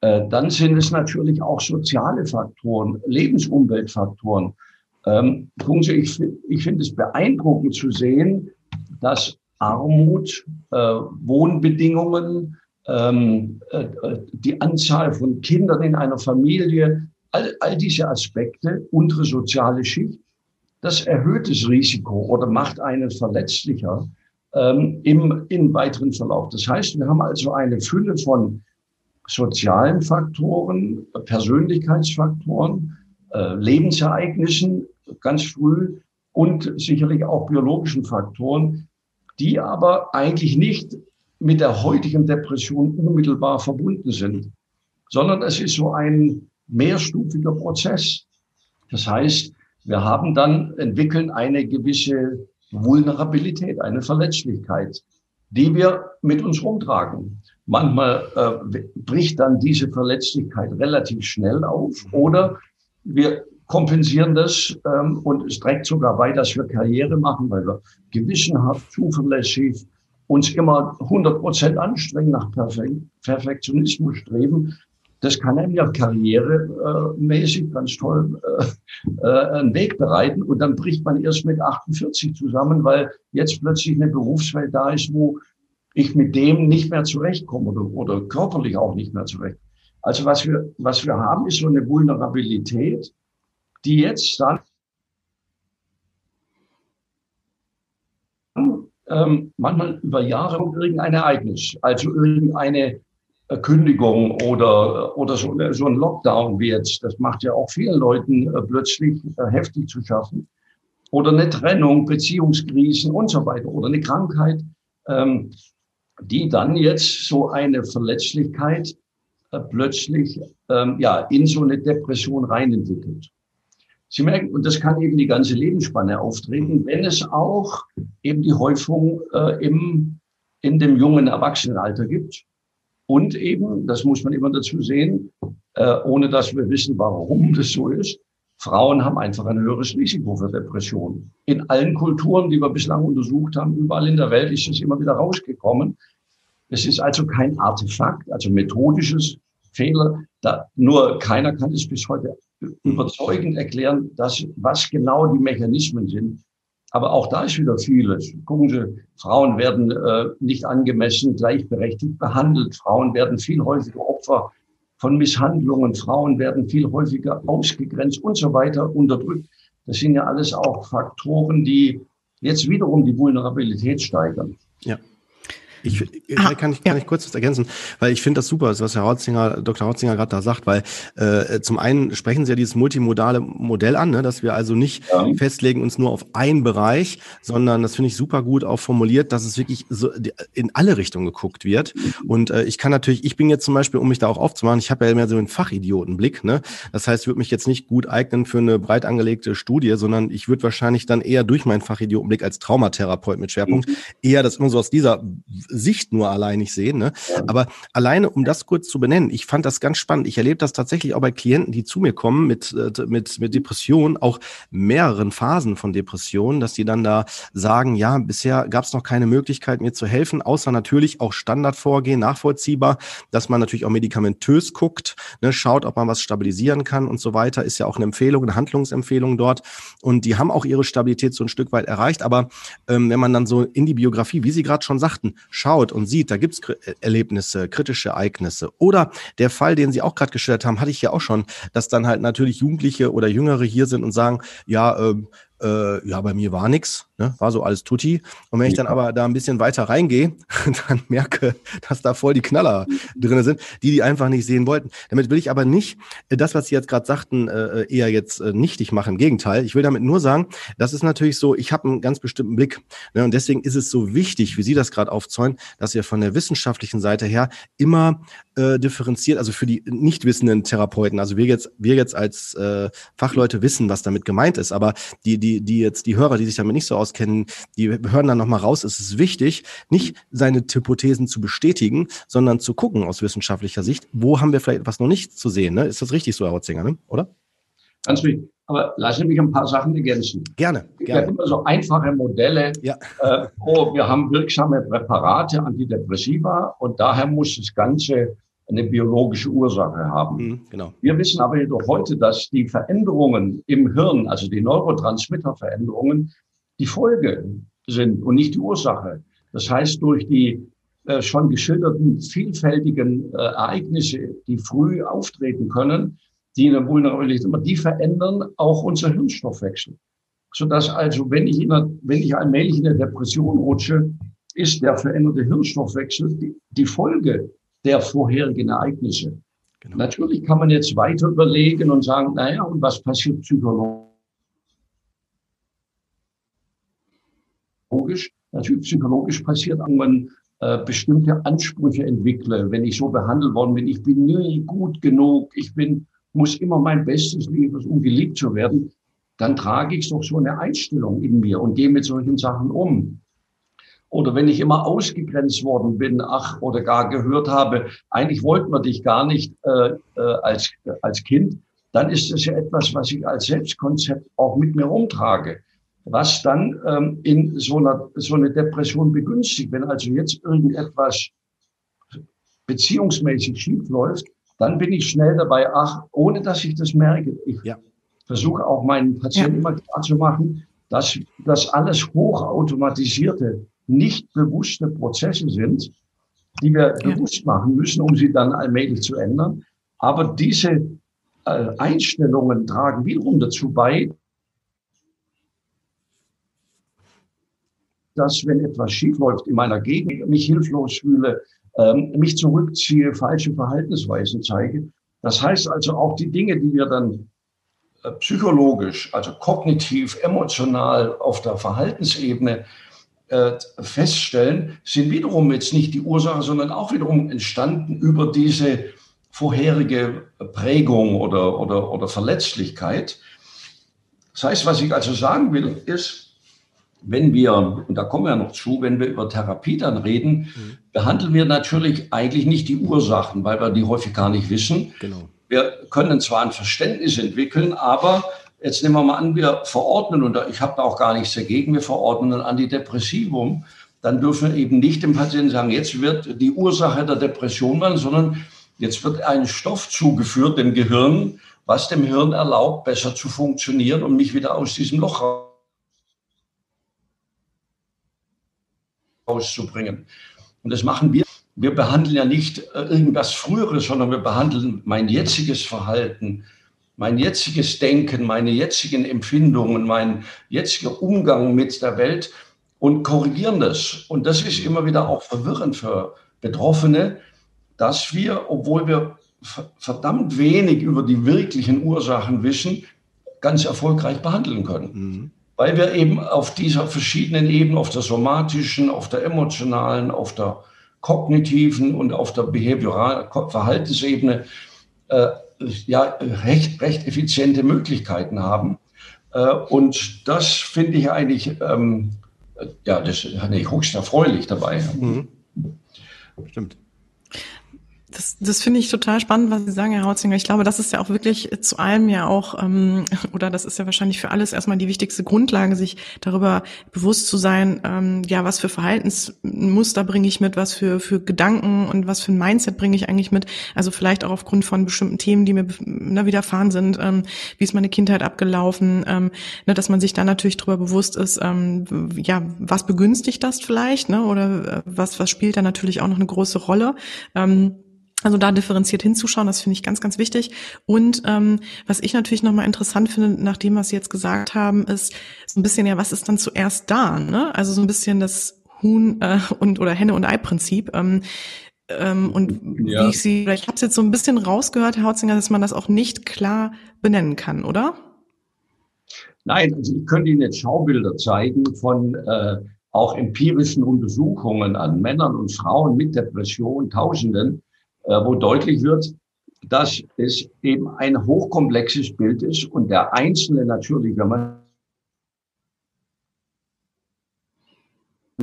Dann sind es natürlich auch soziale Faktoren, Lebensumweltfaktoren. Ähm, gucken Sie, ich, ich finde es beeindruckend zu sehen, dass Armut, äh, Wohnbedingungen, ähm, äh, die Anzahl von Kindern in einer Familie, all, all diese Aspekte, unsere soziale Schicht, das erhöht das Risiko oder macht einen verletzlicher ähm, im, im weiteren Verlauf. Das heißt, wir haben also eine Fülle von sozialen Faktoren, Persönlichkeitsfaktoren, äh, Lebensereignissen ganz früh und sicherlich auch biologischen Faktoren, die aber eigentlich nicht mit der heutigen Depression unmittelbar verbunden sind, sondern es ist so ein mehrstufiger Prozess. Das heißt, wir haben dann, entwickeln eine gewisse Vulnerabilität, eine Verletzlichkeit, die wir mit uns rumtragen. Manchmal äh, bricht dann diese Verletzlichkeit relativ schnell auf oder wir kompensieren das ähm, und es trägt sogar bei, dass wir Karriere machen, weil wir gewissenhaft, zuverlässig uns immer 100 Prozent anstrengen, nach Perfek Perfektionismus streben. Das kann einem ja karrieremäßig ganz toll äh, äh, einen Weg bereiten. Und dann bricht man erst mit 48 zusammen, weil jetzt plötzlich eine Berufswelt da ist, wo ich mit dem nicht mehr zurechtkomme oder, oder körperlich auch nicht mehr zurecht. Also was wir, was wir haben, ist so eine Vulnerabilität, die jetzt dann ähm, manchmal über Jahre irgendein Ereignis, also irgendeine Kündigung oder, oder so, so ein Lockdown wie jetzt, das macht ja auch vielen Leuten äh, plötzlich äh, heftig zu schaffen. Oder eine Trennung, Beziehungskrisen und so weiter. Oder eine Krankheit, ähm, die dann jetzt so eine Verletzlichkeit äh, plötzlich ähm, ja, in so eine Depression reinentwickelt. Sie merken, und das kann eben die ganze Lebensspanne auftreten, wenn es auch eben die Häufung äh, im, in dem jungen Erwachsenenalter gibt. Und eben, das muss man immer dazu sehen, äh, ohne dass wir wissen, warum das so ist, Frauen haben einfach ein höheres Risiko für Depressionen. In allen Kulturen, die wir bislang untersucht haben, überall in der Welt ist es immer wieder rausgekommen. Es ist also kein Artefakt, also methodisches Fehler. Da, nur keiner kann es bis heute überzeugend erklären, dass, was genau die Mechanismen sind. Aber auch da ist wieder vieles. Gucken Sie, Frauen werden äh, nicht angemessen gleichberechtigt behandelt. Frauen werden viel häufiger Opfer von Misshandlungen. Frauen werden viel häufiger ausgegrenzt und so weiter unterdrückt. Das sind ja alles auch Faktoren, die jetzt wiederum die Vulnerabilität steigern. Ja. Ich, ah, kann, ich, kann ja. ich kurz was ergänzen, weil ich finde das super, was Herr Hautzinger, Dr. Hautzinger gerade da sagt, weil äh, zum einen sprechen Sie ja dieses multimodale Modell an, ne, dass wir also nicht ja. festlegen uns nur auf einen Bereich, sondern das finde ich super gut auch formuliert, dass es wirklich so in alle Richtungen geguckt wird. Und äh, ich kann natürlich, ich bin jetzt zum Beispiel, um mich da auch aufzumachen, ich habe ja mehr so einen Fachidiotenblick, ne? Das heißt, ich würde mich jetzt nicht gut eignen für eine breit angelegte Studie, sondern ich würde wahrscheinlich dann eher durch meinen Fachidiotenblick als Traumatherapeut mit Schwerpunkt mhm. eher das immer so aus dieser Sicht nur allein nicht sehen. Ne? Aber alleine, um das kurz zu benennen, ich fand das ganz spannend. Ich erlebe das tatsächlich auch bei Klienten, die zu mir kommen mit, äh, mit, mit Depressionen, auch mehreren Phasen von Depressionen, dass die dann da sagen, ja, bisher gab es noch keine Möglichkeit, mir zu helfen, außer natürlich auch Standardvorgehen, nachvollziehbar, dass man natürlich auch medikamentös guckt, ne, schaut, ob man was stabilisieren kann und so weiter, ist ja auch eine Empfehlung, eine Handlungsempfehlung dort. Und die haben auch ihre Stabilität so ein Stück weit erreicht. Aber ähm, wenn man dann so in die Biografie, wie Sie gerade schon sagten, schaut und sieht, da gibt's äh, Erlebnisse, kritische Ereignisse. Oder der Fall, den Sie auch gerade gestellt haben, hatte ich ja auch schon, dass dann halt natürlich Jugendliche oder Jüngere hier sind und sagen, ja, ähm, äh, ja, bei mir war nix, ne? war so alles tutti. Und wenn ich dann aber da ein bisschen weiter reingehe, [laughs] dann merke, dass da voll die Knaller drin sind, die die einfach nicht sehen wollten. Damit will ich aber nicht äh, das, was Sie jetzt gerade sagten, äh, eher jetzt äh, nichtig machen. Im Gegenteil, ich will damit nur sagen, das ist natürlich so, ich habe einen ganz bestimmten Blick. Ne? Und deswegen ist es so wichtig, wie Sie das gerade aufzäunen, dass wir von der wissenschaftlichen Seite her immer äh, differenziert, also für die nicht wissenden Therapeuten, also wir jetzt, wir jetzt als äh, Fachleute wissen, was damit gemeint ist, aber die, die, die jetzt, die Hörer, die sich damit nicht so auskennen, die hören dann nochmal raus, es ist wichtig, nicht seine Hypothesen zu bestätigen, sondern zu gucken aus wissenschaftlicher Sicht, wo haben wir vielleicht etwas noch nicht zu sehen. Ne? Ist das richtig so, Herr Hotzinger, ne? oder? Ganz richtig. Aber lassen Sie mich ein paar Sachen ergänzen. Gerne. gerne. Ja, immer so einfache Modelle. Ja. Äh, oh, wir haben wirksame Präparate, Antidepressiva und daher muss das Ganze eine biologische Ursache haben. Mhm, genau. Wir wissen aber jedoch heute, dass die Veränderungen im Hirn, also die Neurotransmitterveränderungen, die Folge sind und nicht die Ursache. Das heißt, durch die äh, schon geschilderten vielfältigen äh, Ereignisse, die früh auftreten können, die in der Vulnerabilität immer, die verändern auch unser Hirnstoffwechsel. Sodass also, wenn ich, in einer, wenn ich allmählich in eine Depression rutsche, ist der veränderte Hirnstoffwechsel die, die Folge der vorherigen Ereignisse. Genau. Natürlich kann man jetzt weiter überlegen und sagen, naja, und was passiert psychologisch? Natürlich psychologisch passiert, wenn man äh, bestimmte Ansprüche entwickle, wenn ich so behandelt worden bin, ich bin nie gut genug, ich bin, muss immer mein Bestes liefern, um geliebt zu werden, dann trage ich doch so eine Einstellung in mir und gehe mit solchen Sachen um. Oder wenn ich immer ausgegrenzt worden bin, ach, oder gar gehört habe, eigentlich wollten wir dich gar nicht äh, äh, als, als Kind, dann ist das ja etwas, was ich als Selbstkonzept auch mit mir rumtrage. Was dann ähm, in so einer so eine Depression begünstigt. Wenn also jetzt irgendetwas beziehungsmäßig schief läuft, dann bin ich schnell dabei, ach, ohne dass ich das merke. Ich ja. versuche auch meinen Patienten ja. immer klar zu machen, dass das alles hochautomatisierte nicht bewusste Prozesse sind, die wir ja. bewusst machen müssen, um sie dann allmählich zu ändern. Aber diese äh, Einstellungen tragen wiederum dazu bei, dass wenn etwas schiefläuft in meiner Gegend, mich hilflos fühle, ähm, mich zurückziehe, falsche Verhaltensweisen zeige. Das heißt also auch die Dinge, die wir dann äh, psychologisch, also kognitiv, emotional auf der Verhaltensebene äh, feststellen, sind wiederum jetzt nicht die Ursache, sondern auch wiederum entstanden über diese vorherige Prägung oder, oder, oder Verletzlichkeit. Das heißt, was ich also sagen will, ist, wenn wir, und da kommen wir noch zu, wenn wir über Therapie dann reden, mhm. behandeln wir natürlich eigentlich nicht die Ursachen, weil wir die häufig gar nicht wissen. Genau. Wir können zwar ein Verständnis entwickeln, aber Jetzt nehmen wir mal an, wir verordnen, und ich habe da auch gar nichts dagegen, wir verordnen ein Antidepressivum. Dann dürfen wir eben nicht dem Patienten sagen, jetzt wird die Ursache der Depression werden, sondern jetzt wird ein Stoff zugeführt dem Gehirn, was dem Hirn erlaubt, besser zu funktionieren und mich wieder aus diesem Loch rauszubringen. Und das machen wir. Wir behandeln ja nicht äh, irgendwas Früheres, sondern wir behandeln mein jetziges Verhalten, mein jetziges Denken, meine jetzigen Empfindungen, mein jetziger Umgang mit der Welt und korrigieren das. Und das ist immer wieder auch verwirrend für Betroffene, dass wir, obwohl wir verdammt wenig über die wirklichen Ursachen wissen, ganz erfolgreich behandeln können. Mhm. Weil wir eben auf dieser verschiedenen Ebene, auf der somatischen, auf der emotionalen, auf der kognitiven und auf der behavioralen Verhaltensebene äh, ja, recht, recht effiziente Möglichkeiten haben. Äh, und das finde ich eigentlich, ähm, ja, das ist ich höchst erfreulich dabei. Mhm. Stimmt. Das, das finde ich total spannend, was Sie sagen, Herr Hautzinger. Ich glaube, das ist ja auch wirklich zu allem ja auch, ähm, [laughs] oder das ist ja wahrscheinlich für alles erstmal die wichtigste Grundlage, sich darüber bewusst zu sein, ähm, ja, was für Verhaltensmuster bringe ich mit, was für, für Gedanken und was für ein Mindset bringe ich eigentlich mit. Also vielleicht auch aufgrund von bestimmten Themen, die mir ne, widerfahren sind, ähm, wie ist meine Kindheit abgelaufen, ähm, ne, dass man sich da natürlich darüber bewusst ist, ähm, ja, was begünstigt das vielleicht, ne, oder äh, was, was spielt da natürlich auch noch eine große Rolle. Ähm, also da differenziert hinzuschauen, das finde ich ganz, ganz wichtig. Und ähm, was ich natürlich nochmal interessant finde, nach dem, was Sie jetzt gesagt haben, ist so ein bisschen ja, was ist dann zuerst da? Ne? Also so ein bisschen das Huhn äh, und oder Henne und Ei-Prinzip. Ähm, ähm, und ja. wie ich Sie, ich habe es jetzt so ein bisschen rausgehört, Herr Hautzinger, dass man das auch nicht klar benennen kann, oder? Nein, also ich könnte Ihnen jetzt Schaubilder zeigen von äh, auch empirischen Untersuchungen an Männern und Frauen mit Depression, Tausenden, wo deutlich wird, dass es eben ein hochkomplexes Bild ist und der Einzelne natürlich, wenn man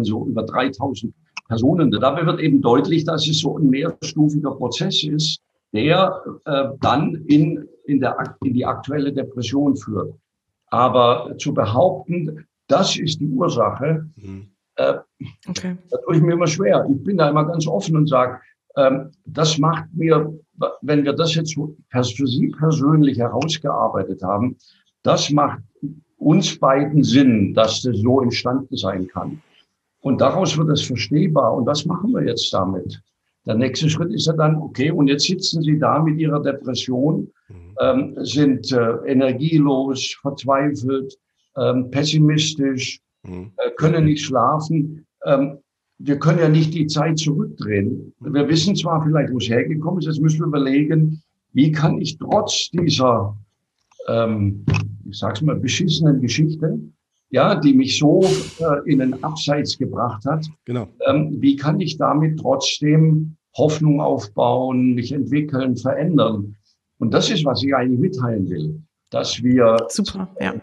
so über 3000 Personen, dabei wird eben deutlich, dass es so ein mehrstufiger Prozess ist, der äh, dann in, in, der, in die aktuelle Depression führt. Aber zu behaupten, das ist die Ursache, mhm. äh, okay. das tue ich mir immer schwer. Ich bin da immer ganz offen und sage, das macht mir, wenn wir das jetzt für Sie persönlich herausgearbeitet haben, das macht uns beiden Sinn, dass das so entstanden sein kann. Und daraus wird es verstehbar. Und was machen wir jetzt damit? Der nächste Schritt ist ja dann, okay, und jetzt sitzen Sie da mit Ihrer Depression, mhm. ähm, sind äh, energielos, verzweifelt, ähm, pessimistisch, mhm. äh, können nicht schlafen. Ähm, wir können ja nicht die Zeit zurückdrehen. Wir wissen zwar vielleicht, wo es hergekommen ist, jetzt müssen wir überlegen, wie kann ich trotz dieser, ähm, ich sag's mal, beschissenen Geschichte, ja, die mich so äh, in den Abseits gebracht hat, genau. ähm, wie kann ich damit trotzdem Hoffnung aufbauen, mich entwickeln, verändern? Und das ist, was ich eigentlich mitteilen will, dass wir Super, ja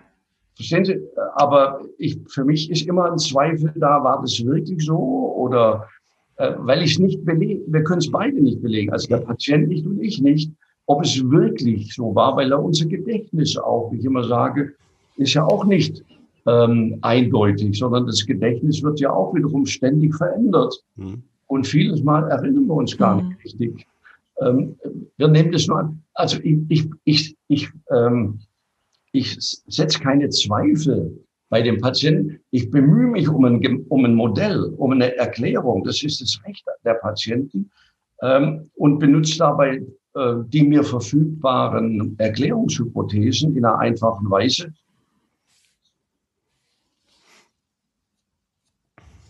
Verstehen Sie? Aber ich, für mich ist immer ein Zweifel da, war das wirklich so? Oder äh, weil ich es nicht belegen, wir können es beide nicht belegen, also der Patient nicht und ich nicht, ob es wirklich so war, weil er unser Gedächtnis auch, wie ich immer sage, ist ja auch nicht ähm, eindeutig, sondern das Gedächtnis wird ja auch wiederum ständig verändert. Mhm. Und vieles Mal erinnern wir uns gar mhm. nicht richtig. Ähm, wir nehmen das nur an. Also ich, ich, ich, ich ähm, ich setze keine Zweifel bei dem Patienten. Ich bemühe mich um ein, um ein Modell, um eine Erklärung. Das ist das Recht der Patienten ähm, und benutze dabei äh, die mir verfügbaren Erklärungshypothesen in einer einfachen Weise.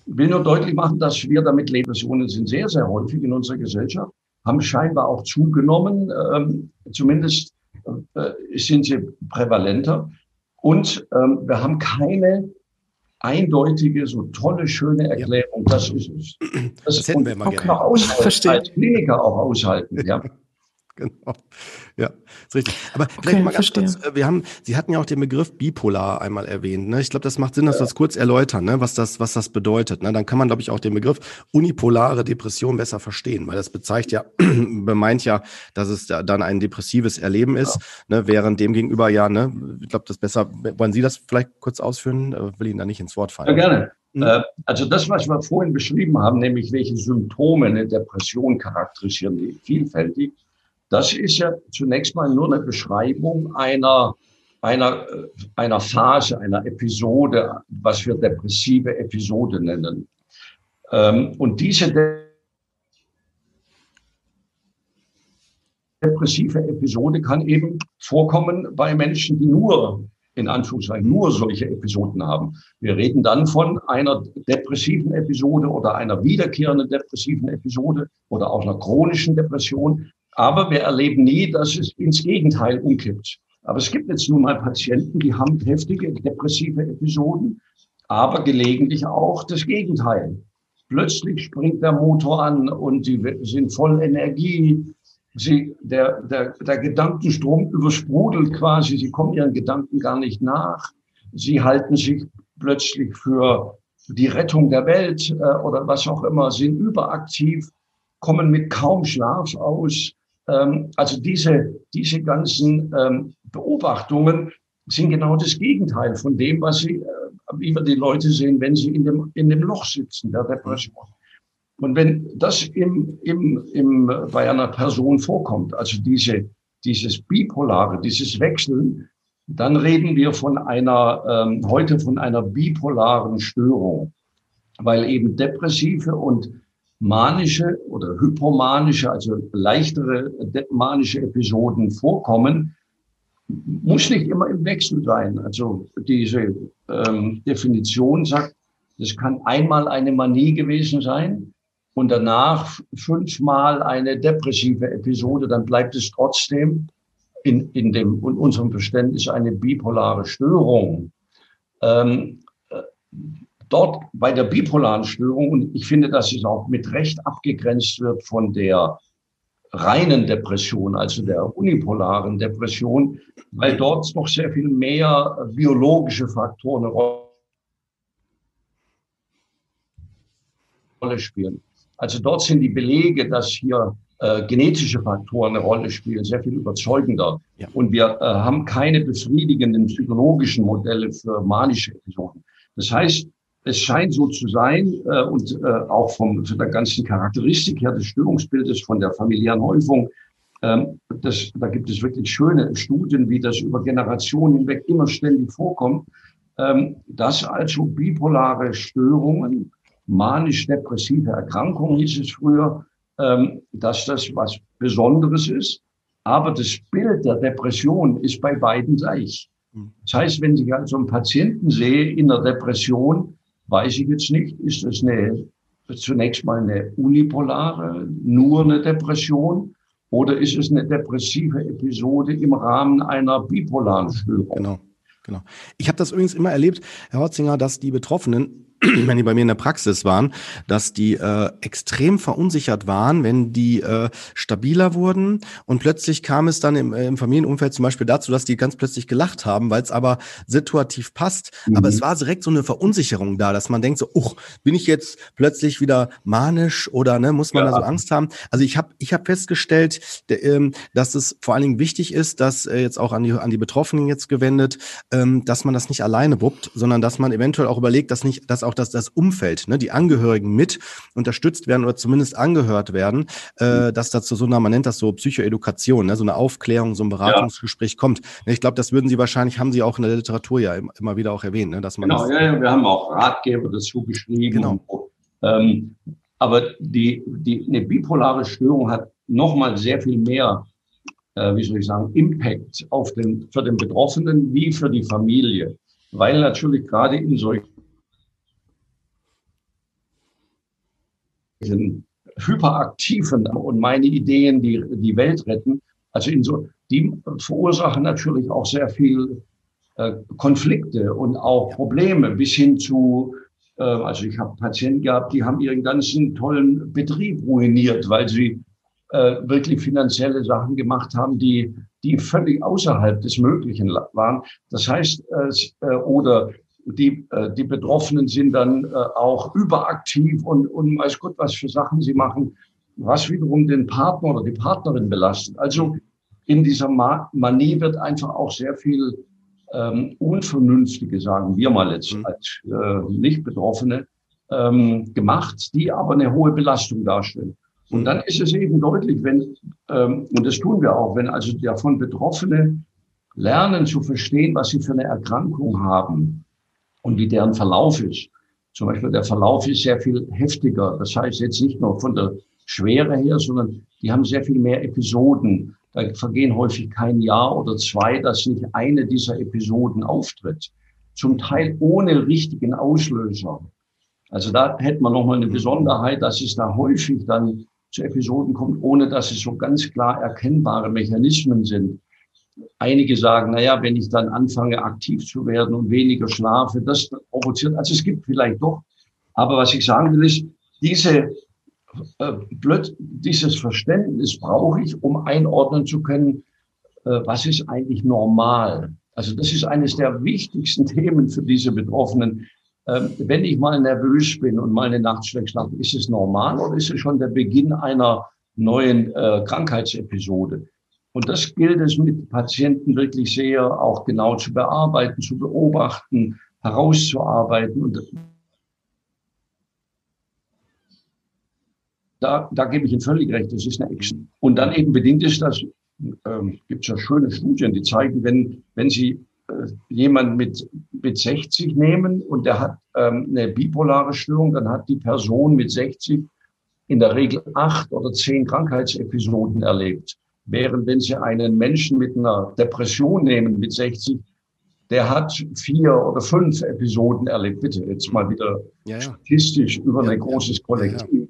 Ich will nur deutlich machen, dass wir damit Lebersionen sind sehr, sehr häufig in unserer Gesellschaft, haben scheinbar auch zugenommen, ähm, zumindest sind sie prävalenter. Und ähm, wir haben keine eindeutige, so tolle, schöne Erklärung. Ja. Das ist es. Das, das hätten wir mal gerne. [laughs] Auch aushalten, als Kliniker auch aushalten. Ja. [laughs] genau. Ja, ist richtig. Aber okay, vielleicht mal ganz kurz, äh, wir haben, Sie hatten ja auch den Begriff bipolar einmal erwähnt. Ne? Ich glaube, das macht Sinn, dass wir das kurz erläutern, ne? was, das, was das bedeutet. Ne? Dann kann man, glaube ich, auch den Begriff unipolare Depression besser verstehen, weil das bezeichnet ja, [clears throat] bemeint ja, dass es da dann ein depressives Erleben ist, ja. ne? während dem gegenüber ja, ne, ich glaube, das besser, wollen Sie das vielleicht kurz ausführen? Äh, will Ihnen da nicht ins Wort fallen. Ja, gerne. Mhm. Äh, also das, was wir vorhin beschrieben haben, nämlich welche Symptome eine Depression charakterisieren, die vielfältig, das ist ja zunächst mal nur eine Beschreibung einer, einer, äh, einer Phase, einer Episode, was wir depressive Episode nennen. Ähm, und diese depressive Episode kann eben vorkommen bei Menschen, die nur in Anführungszeichen nur solche Episoden haben. Wir reden dann von einer depressiven Episode oder einer wiederkehrenden depressiven Episode oder auch einer chronischen Depression. Aber wir erleben nie, dass es ins Gegenteil umkippt. Aber es gibt jetzt nun mal Patienten, die haben heftige depressive Episoden, aber gelegentlich auch das Gegenteil. Plötzlich springt der Motor an und sie sind voll Energie. Sie, der, der, der Gedankenstrom übersprudelt quasi. Sie kommen ihren Gedanken gar nicht nach. Sie halten sich plötzlich für die Rettung der Welt äh, oder was auch immer, sind überaktiv, kommen mit kaum Schlaf aus. Ähm, also diese, diese ganzen ähm, Beobachtungen sind genau das Gegenteil von dem, was sie, äh, wie wir die Leute sehen, wenn sie in dem, in dem Loch sitzen, der Depression. Und wenn das im, im, im, bei einer Person vorkommt, also diese, dieses Bipolare, dieses Wechseln, dann reden wir von einer, ähm, heute von einer bipolaren Störung, weil eben depressive und manische oder hypomanische, also leichtere manische Episoden vorkommen, muss nicht immer im Wechsel sein. Also diese ähm, Definition sagt, das kann einmal eine Manie gewesen sein und danach fünfmal eine depressive Episode, dann bleibt es trotzdem in, in, dem, in unserem Verständnis eine bipolare Störung. Ähm, äh, dort bei der bipolaren Störung, und ich finde, dass es auch mit Recht abgegrenzt wird von der reinen Depression, also der unipolaren Depression, weil dort noch sehr viel mehr biologische Faktoren eine Rolle spielen. Also dort sind die Belege, dass hier äh, genetische Faktoren eine Rolle spielen, sehr viel überzeugender. Ja. Und wir äh, haben keine befriedigenden psychologischen Modelle für manische Episoden. Das heißt, es scheint so zu sein äh, und äh, auch vom, von der ganzen Charakteristik her des Störungsbildes, von der familiären Häufung, ähm, das, da gibt es wirklich schöne Studien, wie das über Generationen hinweg immer ständig vorkommt, ähm, dass also bipolare Störungen, manisch-depressive Erkrankungen hieß es früher, ähm, dass das was Besonderes ist. Aber das Bild der Depression ist bei beiden gleich. Hm. Das heißt, wenn ich also einen Patienten sehe in der Depression, weiß ich jetzt nicht, ist das eine, zunächst mal eine unipolare, nur eine Depression oder ist es eine depressive Episode im Rahmen einer bipolaren Störung? Genau. Genau. Ich habe das übrigens immer erlebt, Herr Hotzinger, dass die Betroffenen [clears throat] wenn die bei mir in der Praxis waren, dass die äh, extrem verunsichert waren, wenn die äh, stabiler wurden und plötzlich kam es dann im, äh, im Familienumfeld zum Beispiel dazu, dass die ganz plötzlich gelacht haben, weil es aber situativ passt. Mhm. Aber es war direkt so eine Verunsicherung da, dass man denkt so, uch, bin ich jetzt plötzlich wieder manisch oder ne, muss man ja. da so Angst haben? Also ich habe ich hab festgestellt, der, ähm, dass es vor allen Dingen wichtig ist, dass äh, jetzt auch an die, an die Betroffenen jetzt gewendet, ähm, dass man das nicht alleine wuppt, sondern dass man eventuell auch überlegt, dass nicht, dass auch auch, dass das Umfeld, ne, die Angehörigen mit unterstützt werden oder zumindest angehört werden, äh, mhm. dass dazu so einer, man nennt das so Psychoedukation, ne, so eine Aufklärung, so ein Beratungsgespräch ja. kommt. Ich glaube, das würden Sie wahrscheinlich, haben Sie auch in der Literatur ja immer wieder auch erwähnt, ne, dass man genau, das, ja, wir haben auch Ratgeber dazu geschrieben. Genau. ähm, aber die, die, eine bipolare Störung hat nochmal sehr viel mehr äh, wie soll ich sagen, Impact auf den, für den Betroffenen wie für die Familie. Weil natürlich gerade in solchen diesen hyperaktiven und meine Ideen, die die Welt retten, also in so, die verursachen natürlich auch sehr viel äh, Konflikte und auch Probleme bis hin zu, äh, also ich habe Patienten gehabt, die haben ihren ganzen tollen Betrieb ruiniert, weil sie äh, wirklich finanzielle Sachen gemacht haben, die die völlig außerhalb des Möglichen waren. Das heißt, äh, oder die, äh, die Betroffenen sind dann äh, auch überaktiv und, und weiß Gott, was für Sachen sie machen, was wiederum den Partner oder die Partnerin belastet. Also in dieser Manie wird einfach auch sehr viel ähm, Unvernünftige, sagen wir mal jetzt mhm. als äh, Nicht-Betroffene, ähm, gemacht, die aber eine hohe Belastung darstellen. Und mhm. dann ist es eben deutlich, wenn, ähm, und das tun wir auch, wenn also davon Betroffene lernen zu verstehen, was sie für eine Erkrankung haben, und wie deren Verlauf ist. Zum Beispiel der Verlauf ist sehr viel heftiger. Das heißt jetzt nicht nur von der Schwere her, sondern die haben sehr viel mehr Episoden. da vergehen häufig kein Jahr oder zwei, dass nicht eine dieser Episoden auftritt. Zum Teil ohne richtigen Auslöser. Also da hätte man nochmal eine Besonderheit, dass es da häufig dann zu Episoden kommt, ohne dass es so ganz klar erkennbare Mechanismen sind. Einige sagen, na ja, wenn ich dann anfange, aktiv zu werden und weniger schlafe, das provoziert. Also es gibt vielleicht doch. Aber was ich sagen will, ist, diese äh, blöd, dieses Verständnis brauche ich, um einordnen zu können, äh, was ist eigentlich normal. Also das ist eines der wichtigsten [laughs] Themen für diese Betroffenen. Ähm, wenn ich mal nervös bin und mal eine Nacht schlecht schlafe, ist es normal oder ist es schon der Beginn einer neuen äh, Krankheitsepisode? Und das gilt es mit Patienten wirklich sehr auch genau zu bearbeiten, zu beobachten, herauszuarbeiten. Und da, da gebe ich Ihnen völlig recht, das ist eine Action. Und dann eben bedingt ist das, ähm, gibt es ja schöne Studien, die zeigen, wenn, wenn Sie äh, jemand mit, mit 60 nehmen und der hat ähm, eine bipolare Störung, dann hat die Person mit 60 in der Regel acht oder zehn Krankheitsepisoden erlebt. Während wenn Sie einen Menschen mit einer Depression nehmen mit 60, der hat vier oder fünf Episoden erlebt. Bitte jetzt mal wieder ja, ja. statistisch über ja, ein großes Kollektiv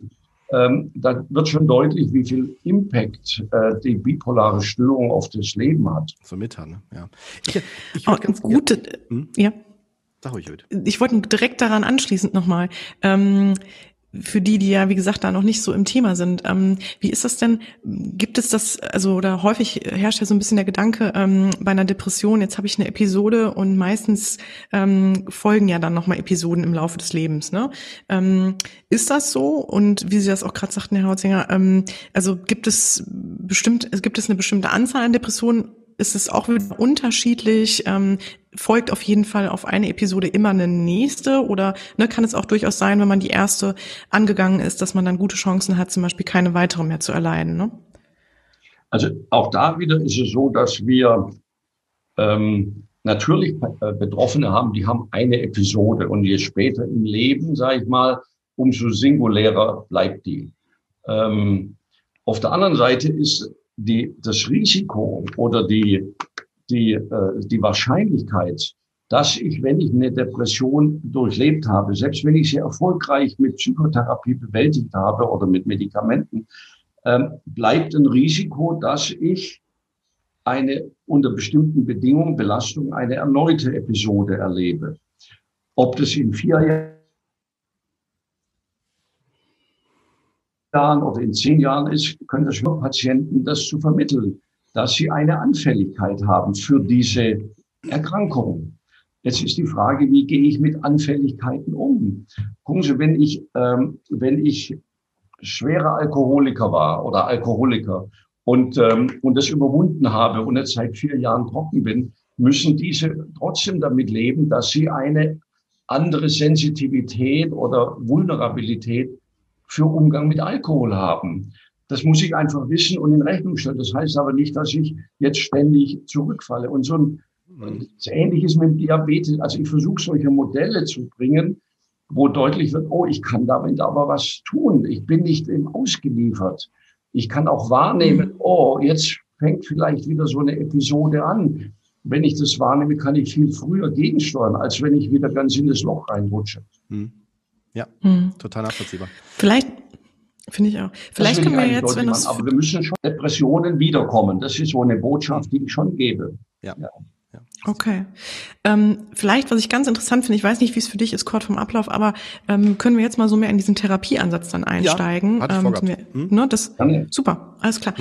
ähm, da wird schon deutlich, wie viel Impact äh, die bipolare Störung auf das Leben hat. So mit, ne? Ja. Ich, ich oh, ganz gute, ja. Hm? ja. Ich wollte direkt daran anschließend nochmal. Ähm, für die, die ja, wie gesagt, da noch nicht so im Thema sind. Ähm, wie ist das denn? Gibt es das, also oder häufig herrscht ja so ein bisschen der Gedanke ähm, bei einer Depression, jetzt habe ich eine Episode und meistens ähm, folgen ja dann nochmal Episoden im Laufe des Lebens. Ne? Ähm, ist das so? Und wie Sie das auch gerade sagten, Herr Hautzinger, ähm, also gibt es bestimmt, gibt es eine bestimmte Anzahl an Depressionen ist es auch wieder unterschiedlich. Ähm, folgt auf jeden Fall auf eine Episode immer eine nächste oder ne, kann es auch durchaus sein, wenn man die erste angegangen ist, dass man dann gute Chancen hat, zum Beispiel keine weitere mehr zu erleiden. Ne? Also auch da wieder ist es so, dass wir ähm, natürlich äh, Betroffene haben, die haben eine Episode und je später im Leben, sage ich mal, umso singulärer bleibt die. Ähm, auf der anderen Seite ist die, das Risiko oder die, die, äh, die Wahrscheinlichkeit, dass ich, wenn ich eine Depression durchlebt habe, selbst wenn ich sie erfolgreich mit Psychotherapie bewältigt habe oder mit Medikamenten, ähm, bleibt ein Risiko, dass ich eine unter bestimmten Bedingungen, Belastung, eine erneute Episode erlebe. Ob das in vier Jahren oder in zehn Jahren ist, können das nur Patienten das zu vermitteln, dass sie eine Anfälligkeit haben für diese Erkrankung. Jetzt ist die Frage, wie gehe ich mit Anfälligkeiten um? Gucken Sie, wenn ich, ähm, wenn ich schwerer Alkoholiker war oder Alkoholiker und, ähm, und das überwunden habe und jetzt seit vier Jahren trocken bin, müssen diese trotzdem damit leben, dass sie eine andere Sensitivität oder Vulnerabilität für Umgang mit Alkohol haben. Das muss ich einfach wissen und in Rechnung stellen. Das heißt aber nicht, dass ich jetzt ständig zurückfalle. Und so ein Ähnliches mit Diabetes. Also ich versuche solche Modelle zu bringen, wo deutlich wird, oh, ich kann damit aber was tun. Ich bin nicht eben ausgeliefert. Ich kann auch wahrnehmen, oh, jetzt fängt vielleicht wieder so eine Episode an. Wenn ich das wahrnehme, kann ich viel früher gegensteuern, als wenn ich wieder ganz in das Loch reinrutsche. Hm. Ja, hm. total nachvollziehbar. Vielleicht, finde ich auch. Vielleicht können wir jetzt, wenn das. Aber wir müssen schon Depressionen wiederkommen. Das ist so eine Botschaft, die ich schon gebe. ja. ja. Okay. Ähm, vielleicht, was ich ganz interessant finde, ich weiß nicht, wie es für dich ist, Kurt vom Ablauf, aber ähm, können wir jetzt mal so mehr in diesen Therapieansatz dann einsteigen? Ja, ähm, wir, hm? ne, das, super, alles klar.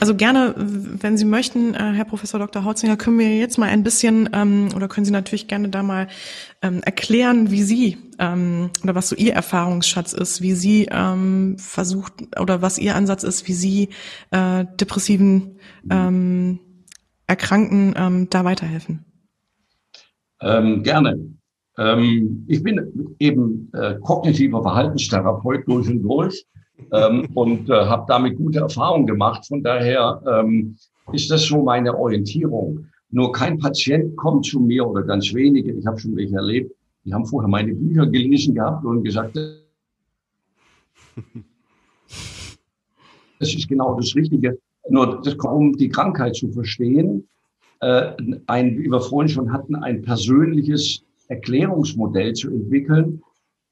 Also gerne, wenn Sie möchten, äh, Herr Professor Dr. Hautzinger, können wir jetzt mal ein bisschen ähm, oder können Sie natürlich gerne da mal ähm, erklären, wie Sie ähm, oder was so Ihr Erfahrungsschatz ist, wie Sie ähm, versucht oder was Ihr Ansatz ist, wie Sie äh, depressiven ähm, Erkrankten ähm, da weiterhelfen? Ähm, gerne. Ähm, ich bin eben äh, kognitiver Verhaltenstherapeut durch und durch ähm, [laughs] und äh, habe damit gute Erfahrungen gemacht. Von daher ähm, ist das so meine Orientierung. Nur kein Patient kommt zu mir oder ganz wenige, ich habe schon welche erlebt, die haben vorher meine Bücher gelesen gehabt und gesagt, das [laughs] ist genau das Richtige Nur um die Krankheit zu verstehen, äh, ein, wie wir vorhin schon hatten, ein persönliches Erklärungsmodell zu entwickeln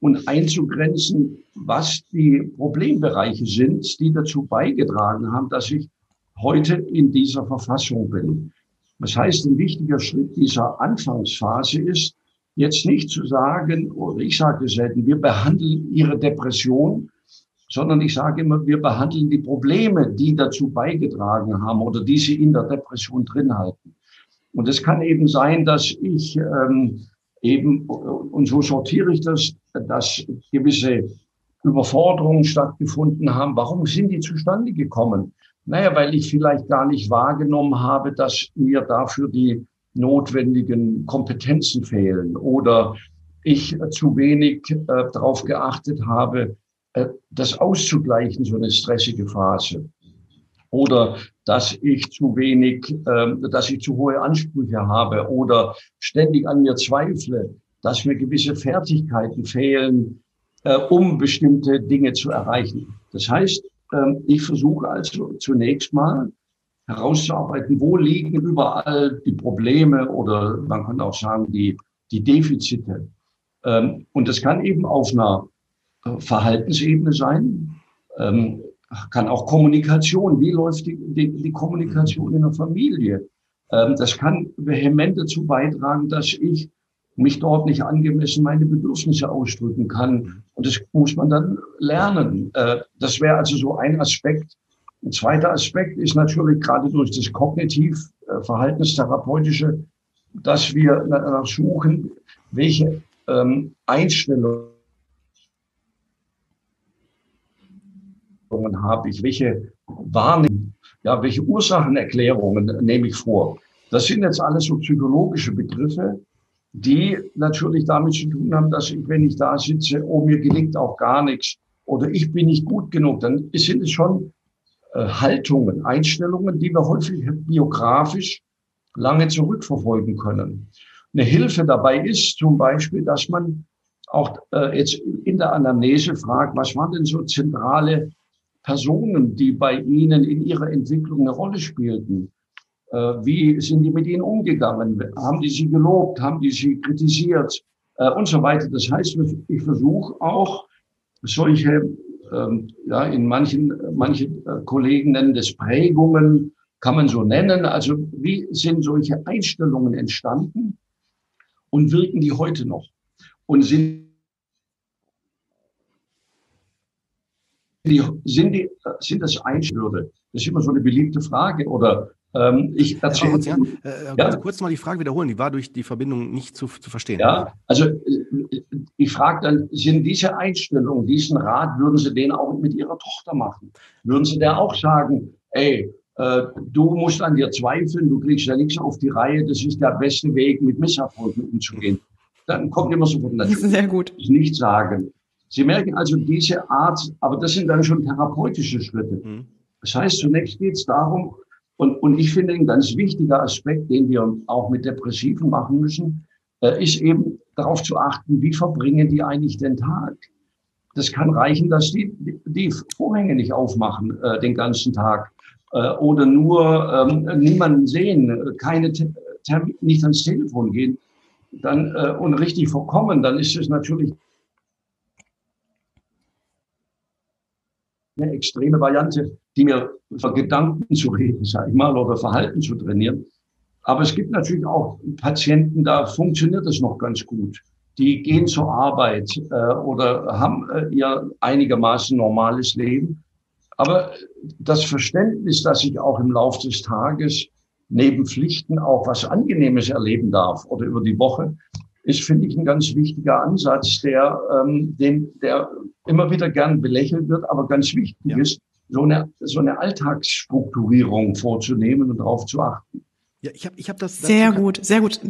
und einzugrenzen, was die Problembereiche sind, die dazu beigetragen haben, dass ich heute in dieser Verfassung bin. Das heißt, ein wichtiger Schritt dieser Anfangsphase ist, jetzt nicht zu sagen, oder ich sage selten, wir behandeln Ihre Depression, sondern ich sage immer, wir behandeln die Probleme, die dazu beigetragen haben oder die Sie in der Depression drin halten. Und es kann eben sein, dass ich ähm, eben, und so sortiere ich das, dass gewisse Überforderungen stattgefunden haben. Warum sind die zustande gekommen? Naja, weil ich vielleicht gar nicht wahrgenommen habe, dass mir dafür die notwendigen Kompetenzen fehlen oder ich zu wenig äh, darauf geachtet habe, das auszugleichen, so eine stressige Phase. Oder dass ich zu wenig, äh, dass ich zu hohe Ansprüche habe oder ständig an mir zweifle, dass mir gewisse Fertigkeiten fehlen, äh, um bestimmte Dinge zu erreichen. Das heißt, ähm, ich versuche also zunächst mal herauszuarbeiten, wo liegen überall die Probleme oder man kann auch sagen, die, die Defizite. Ähm, und das kann eben auf einer äh, Verhaltensebene sein, ähm, kann auch Kommunikation, wie läuft die, die, die Kommunikation in der Familie. Das kann vehement dazu beitragen, dass ich mich dort nicht angemessen meine Bedürfnisse ausdrücken kann. Und das muss man dann lernen. Äh, das wäre also so ein Aspekt. Ein zweiter Aspekt ist natürlich gerade durch das kognitiv-verhaltenstherapeutische, äh, dass wir danach suchen, welche ähm, Einstellungen habe ich, welche Wahrnehmung, ja, welche Ursachenerklärungen nehme ich vor. Das sind jetzt alles so psychologische Begriffe, die natürlich damit zu tun haben, dass ich, wenn ich da sitze, oh, mir gelingt auch gar nichts oder ich bin nicht gut genug, dann sind es schon äh, Haltungen, Einstellungen, die wir häufig biografisch lange zurückverfolgen können. Eine Hilfe dabei ist zum Beispiel, dass man auch äh, jetzt in der Anamnese fragt, was waren denn so zentrale Personen, die bei Ihnen in Ihrer Entwicklung eine Rolle spielten? Äh, wie sind die mit ihnen umgegangen? Haben die sie gelobt? Haben die sie kritisiert? Äh, und so weiter. Das heißt, ich versuche auch solche, ähm, ja, in manchen, manche äh, Kollegen nennen das Prägungen, kann man so nennen. Also wie sind solche Einstellungen entstanden und wirken die heute noch? Und sind die, sind die, sind das Einstellungen? Das ist immer so eine beliebte Frage. Oder ähm, ich erzähle. Ja, äh, ja? kurz mal die Frage wiederholen, die war durch die Verbindung nicht zu, zu verstehen. Ja, also äh, ich frage dann, sind diese Einstellungen, diesen Rat, würden Sie den auch mit Ihrer Tochter machen? Würden Sie der auch sagen, ey, äh, du musst an dir zweifeln, du kriegst ja nichts auf die Reihe, das ist der beste Weg, mit Misserfolgen umzugehen. Dann kommt immer so von natürlich. Sehr gut. Nicht sagen. Sie merken also diese Art, aber das sind dann schon therapeutische Schritte. Mhm. Das heißt, zunächst geht es darum, und, und ich finde, ein ganz wichtiger Aspekt, den wir auch mit Depressiven machen müssen, äh, ist eben darauf zu achten, wie verbringen die eigentlich den Tag. Das kann reichen, dass die die Vorhänge nicht aufmachen äh, den ganzen Tag äh, oder nur ähm, niemanden sehen, keine nicht ans Telefon gehen, dann äh, und richtig vorkommen, dann ist es natürlich eine extreme Variante, die mir für Gedanken zu reden, sage ich mal, oder Verhalten zu trainieren. Aber es gibt natürlich auch Patienten, da funktioniert es noch ganz gut. Die gehen zur Arbeit äh, oder haben äh, ihr einigermaßen normales Leben. Aber das Verständnis, dass ich auch im Laufe des Tages neben Pflichten auch was Angenehmes erleben darf oder über die Woche, ist, finde ich, ein ganz wichtiger Ansatz, der, ähm, den, der immer wieder gern belächelt wird, aber ganz wichtig ja. ist, so eine, so eine Alltagsstrukturierung vorzunehmen und darauf zu achten. Ja, ich habe ich hab das. Sehr gut, sehr gut.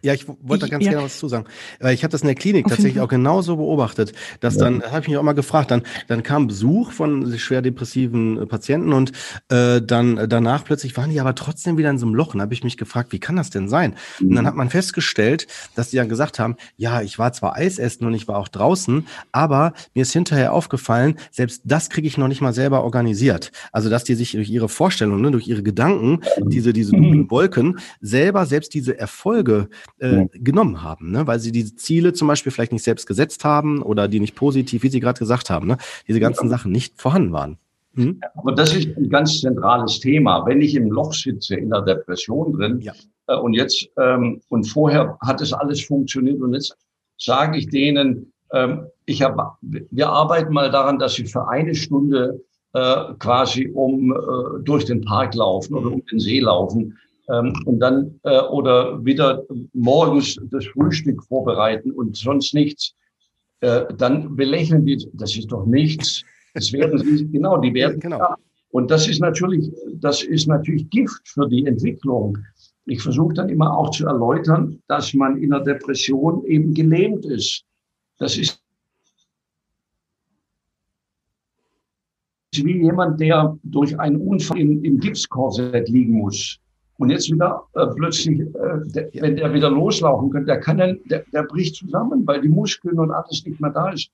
Ja, ich wollte da ganz ja. gerne was zu sagen. Ich habe das in der Klinik tatsächlich auch genauso beobachtet, dass ja. dann, habe ich mich auch mal gefragt, dann, dann kam Besuch von schwer depressiven äh, Patienten und äh, dann danach plötzlich waren die aber trotzdem wieder in so einem Loch. Und habe ich mich gefragt, wie kann das denn sein? Mhm. Und dann mhm. hat man festgestellt, dass die dann gesagt haben, ja, ich war zwar Eis essen und ich war auch draußen, aber mir ist hinterher aufgefallen, selbst das kriege ich noch nicht mal selber organisiert. Also, dass die sich durch ihre Vorstellungen, ne, durch ihre Gedanken, diese, diese dunklen [clears throat] Wolken Wolken selber selbst diese Erfolge äh, ja. genommen haben, ne? weil sie diese Ziele zum Beispiel vielleicht nicht selbst gesetzt haben oder die nicht positiv, wie Sie gerade gesagt haben, ne? diese ganzen ja. Sachen nicht vorhanden waren. Mhm. Aber das ist ein ganz zentrales Thema. Wenn ich im Loch sitze, in der Depression drin, ja. äh, und jetzt ähm, und vorher hat es alles funktioniert und jetzt sage ich denen, ähm, ich habe, wir arbeiten mal daran, dass sie für eine Stunde äh, quasi um äh, durch den Park laufen oder um den See laufen ähm, und dann äh, oder wieder morgens das Frühstück vorbereiten und sonst nichts, äh, dann belächeln die, das ist doch nichts. Das werden sie, [laughs] genau, die werden. Genau. Ja. Und das ist natürlich, das ist natürlich Gift für die Entwicklung. Ich versuche dann immer auch zu erläutern, dass man in der Depression eben gelähmt ist. Das ist wie jemand, der durch einen Unfall im, im Gipskorsett liegen muss. Und jetzt wieder äh, plötzlich, äh, der, wenn der wieder loslaufen könnte, der kann dann, der, der bricht zusammen, weil die Muskeln und alles nicht mehr da ist.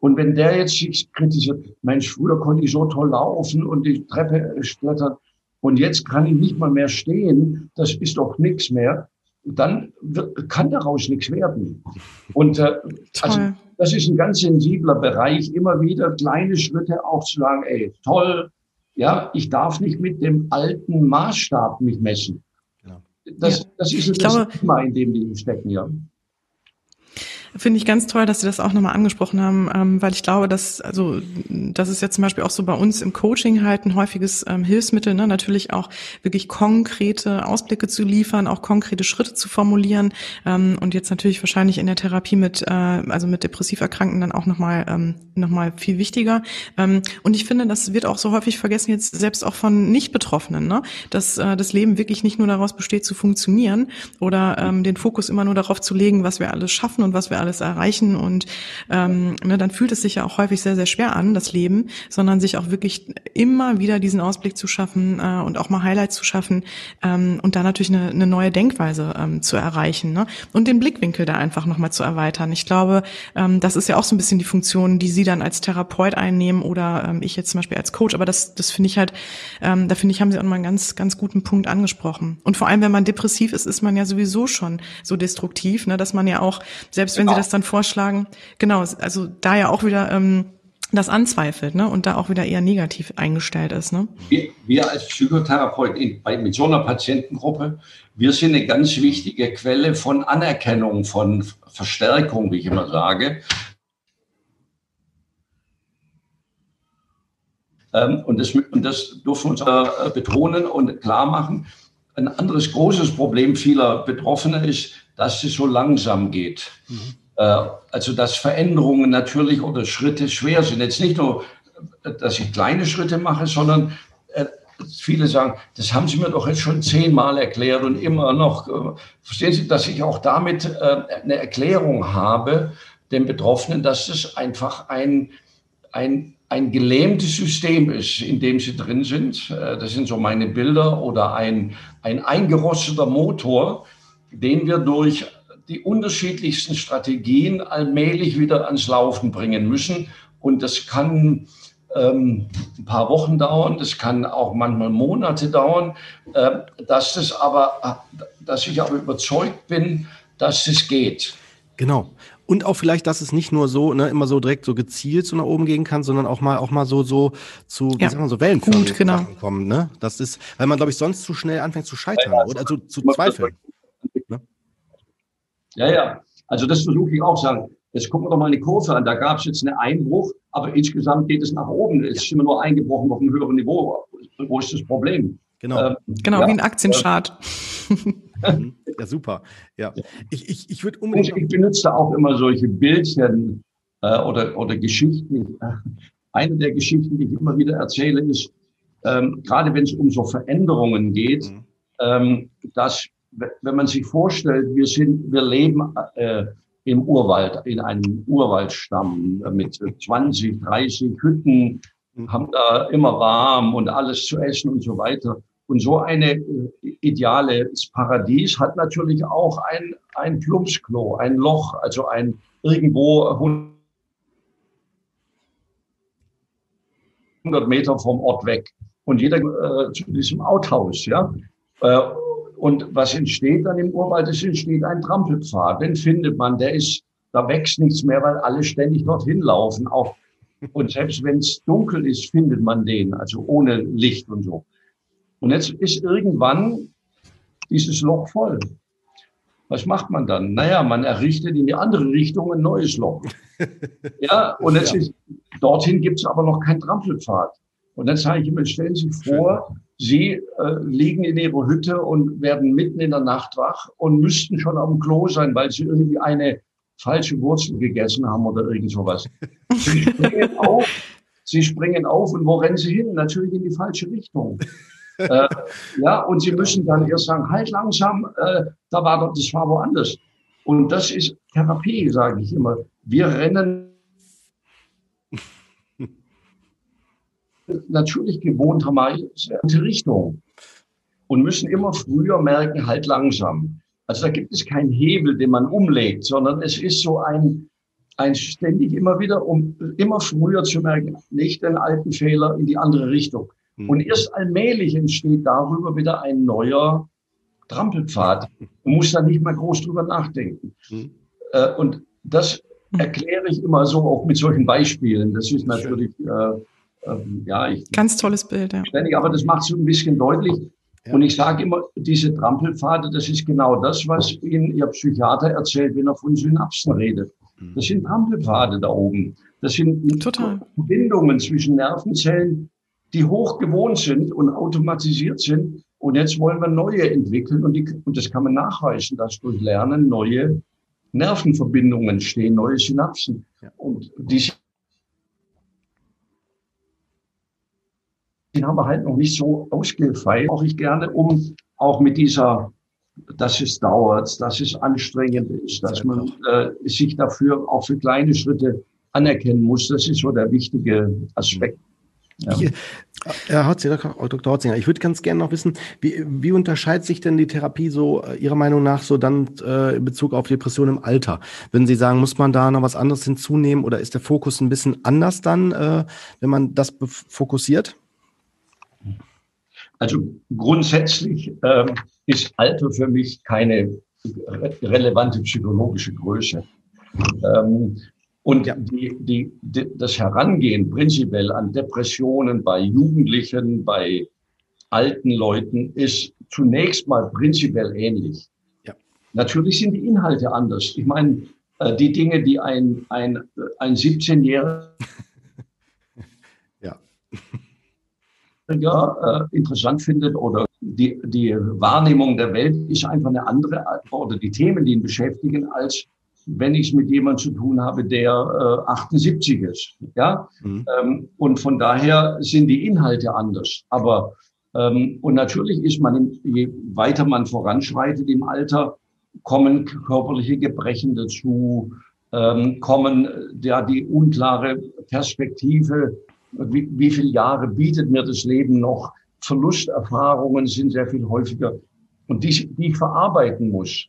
Und wenn der jetzt sich kritisiert, Mensch, früher konnte ich so toll laufen und die Treppe klettern und jetzt kann ich nicht mal mehr stehen, das ist doch nichts mehr, dann wird, kann daraus nichts werden. Und äh, also, das ist ein ganz sensibler Bereich, immer wieder kleine Schritte auch zu sagen, ey, toll, ja, ich darf nicht mit dem alten Maßstab mich messen. Genau. Das, ja. das ist das glaube, Thema, in dem die stecken, ja. Finde ich ganz toll, dass Sie das auch nochmal angesprochen haben, ähm, weil ich glaube, dass, also, das ist ja zum Beispiel auch so bei uns im Coaching halt ein häufiges ähm, Hilfsmittel, ne? natürlich auch wirklich konkrete Ausblicke zu liefern, auch konkrete Schritte zu formulieren ähm, und jetzt natürlich wahrscheinlich in der Therapie mit, äh, also mit depressiv Erkrankten dann auch nochmal ähm, noch viel wichtiger. Ähm, und ich finde, das wird auch so häufig vergessen, jetzt selbst auch von Nicht-Betroffenen, ne? dass äh, das Leben wirklich nicht nur daraus besteht, zu funktionieren oder ähm, den Fokus immer nur darauf zu legen, was wir alles schaffen und was wir alles alles erreichen und ähm, ne, dann fühlt es sich ja auch häufig sehr, sehr schwer an, das Leben, sondern sich auch wirklich immer wieder diesen Ausblick zu schaffen äh, und auch mal Highlights zu schaffen ähm, und da natürlich eine, eine neue Denkweise ähm, zu erreichen ne? und den Blickwinkel da einfach nochmal zu erweitern. Ich glaube, ähm, das ist ja auch so ein bisschen die Funktion, die Sie dann als Therapeut einnehmen oder ähm, ich jetzt zum Beispiel als Coach, aber das, das finde ich halt, ähm, da finde ich, haben Sie auch mal einen ganz, ganz guten Punkt angesprochen. Und vor allem, wenn man depressiv ist, ist man ja sowieso schon so destruktiv, ne, dass man ja auch, selbst wenn. Sie das dann vorschlagen, genau, also da ja auch wieder ähm, das anzweifelt ne, und da auch wieder eher negativ eingestellt ist. Ne? Wir, wir als Psychotherapeut bei, mit so einer Patientengruppe, wir sind eine ganz wichtige Quelle von Anerkennung, von Verstärkung, wie ich immer sage. Ähm, und, das, und das dürfen wir uns äh, betonen und klar machen. Ein anderes großes Problem vieler Betroffener ist, dass es so langsam geht. Mhm. Äh, also dass Veränderungen natürlich oder Schritte schwer sind. Jetzt nicht nur, dass ich kleine Schritte mache, sondern äh, viele sagen, das haben Sie mir doch jetzt schon zehnmal erklärt und immer noch. Äh, verstehen Sie, dass ich auch damit eine Erklärung habe, den Betroffenen, dass es einfach ein, ein, ein gelähmtes System ist, in dem sie drin sind. Das sind so meine Bilder oder ein, ein eingerosteter Motor, den wir durch die unterschiedlichsten Strategien allmählich wieder ans Laufen bringen müssen. Und das kann ähm, ein paar Wochen dauern, das kann auch manchmal Monate dauern, äh, dass das aber, dass ich aber überzeugt bin, dass es geht. Genau. Und auch vielleicht, dass es nicht nur so, ne, immer so direkt so gezielt so nach oben gehen kann, sondern auch mal, auch mal so, so zu, wie ja. sagen wir, so Wellenförmig genau. kommen, ne? Das ist, weil man, glaube ich, sonst zu schnell anfängt zu scheitern ja, oder zu, zu zweifeln. Ne? Ja, ja. Also das versuche ich auch zu sagen. Jetzt gucken wir doch mal die Kurve an. Da gab es jetzt einen Einbruch, aber insgesamt geht es nach oben. Es ist immer nur eingebrochen auf einem höheren Niveau. Wo ist das Problem? Genau, ähm, genau ja, wie ein Aktienchart. Mhm. ja, super. Ja, ich, ich, ich würde unbedingt. Ich, ich benutze da auch immer solche Bildchen äh, oder, oder Geschichten. Eine der Geschichten, die ich immer wieder erzähle, ist, ähm, gerade wenn es um so Veränderungen geht, mhm. ähm, dass, wenn man sich vorstellt, wir sind, wir leben äh, im Urwald, in einem Urwaldstamm mit 20, 30 Hütten, mhm. haben da immer warm und alles zu essen und so weiter. Und so eine äh, ideales Paradies hat natürlich auch ein, ein Plumpsklo, ein Loch, also ein irgendwo 100 Meter vom Ort weg. Und jeder äh, zu diesem Outhaus, ja. Äh, und was entsteht dann im Urwald? Es entsteht ein Trampelpfad. Den findet man, der ist, da wächst nichts mehr, weil alle ständig dorthin laufen. Auch, und selbst wenn es dunkel ist, findet man den, also ohne Licht und so. Und jetzt ist irgendwann dieses Loch voll. Was macht man dann? Naja, man errichtet in die andere Richtung ein neues Loch. [laughs] Ja, und jetzt ja. ist, dorthin gibt es aber noch keinen Trampelpfad. Und dann sage ich immer, stellen Sie vor, Sie äh, liegen in Ihrer Hütte und werden mitten in der Nacht wach und müssten schon am Klo sein, weil Sie irgendwie eine falsche Wurzel gegessen haben oder irgend sowas. Sie [laughs] springen auf, Sie springen auf und wo rennen Sie hin? Natürlich in die falsche Richtung [laughs] äh, ja, und sie müssen dann erst sagen, halt langsam, äh, da war doch, das war woanders. Und das ist Therapie, sage ich immer. Wir rennen natürlich gewohnterweise in die Richtung und müssen immer früher merken, halt langsam. Also da gibt es keinen Hebel, den man umlegt, sondern es ist so ein, ein ständig immer wieder, um immer früher zu merken, nicht den alten Fehler in die andere Richtung. Mhm. Und erst allmählich entsteht darüber wieder ein neuer Trampelpfad. Man muss da nicht mal groß drüber nachdenken. Mhm. Äh, und das erkläre ich immer so auch mit solchen Beispielen. Das ist natürlich, äh, äh, ja, ich. Ganz tolles Bild, ja. Ständig, aber das macht so ein bisschen deutlich. Ja. Und ich sage immer, diese Trampelpfade, das ist genau das, was Ihnen Ihr Psychiater erzählt, wenn er von Synapsen redet. Mhm. Das sind Trampelpfade da oben. Das sind Total. Verbindungen zwischen Nervenzellen, die hoch gewohnt sind und automatisiert sind. Und jetzt wollen wir neue entwickeln und, die, und das kann man nachweisen, dass durch Lernen neue Nervenverbindungen entstehen, neue Synapsen. Ja. Und die den haben wir halt noch nicht so ausgefeilt. Auch ich gerne, um auch mit dieser, dass es dauert, dass es anstrengend ist, dass man äh, sich dafür auch für kleine Schritte anerkennen muss. Das ist so der wichtige Aspekt. Ja. Ich, Herr Hotzinger, Dr. Hotzinger, ich würde ganz gerne noch wissen, wie, wie unterscheidet sich denn die Therapie so äh, Ihrer Meinung nach so dann äh, in Bezug auf Depressionen im Alter? Wenn Sie sagen, muss man da noch was anderes hinzunehmen oder ist der Fokus ein bisschen anders dann, äh, wenn man das fokussiert? Also grundsätzlich ähm, ist Alter für mich keine relevante psychologische Größe. Ähm, und ja. die, die, die, das Herangehen prinzipiell an Depressionen bei Jugendlichen, bei alten Leuten ist zunächst mal prinzipiell ähnlich. Ja. Natürlich sind die Inhalte anders. Ich meine, äh, die Dinge, die ein, ein, ein 17-Jähriger [laughs] ja. Ja, äh, interessant findet oder die, die Wahrnehmung der Welt ist einfach eine andere oder die Themen, die ihn beschäftigen, als wenn ich es mit jemandem zu tun habe, der äh, 78 ist. Ja? Mhm. Ähm, und von daher sind die Inhalte anders. Aber ähm, und natürlich ist man, je weiter man voranschreitet im Alter, kommen körperliche Gebrechen dazu, ähm, kommen ja die unklare Perspektive, wie, wie viele Jahre bietet mir das Leben noch? Verlusterfahrungen sind sehr viel häufiger und die, die ich verarbeiten muss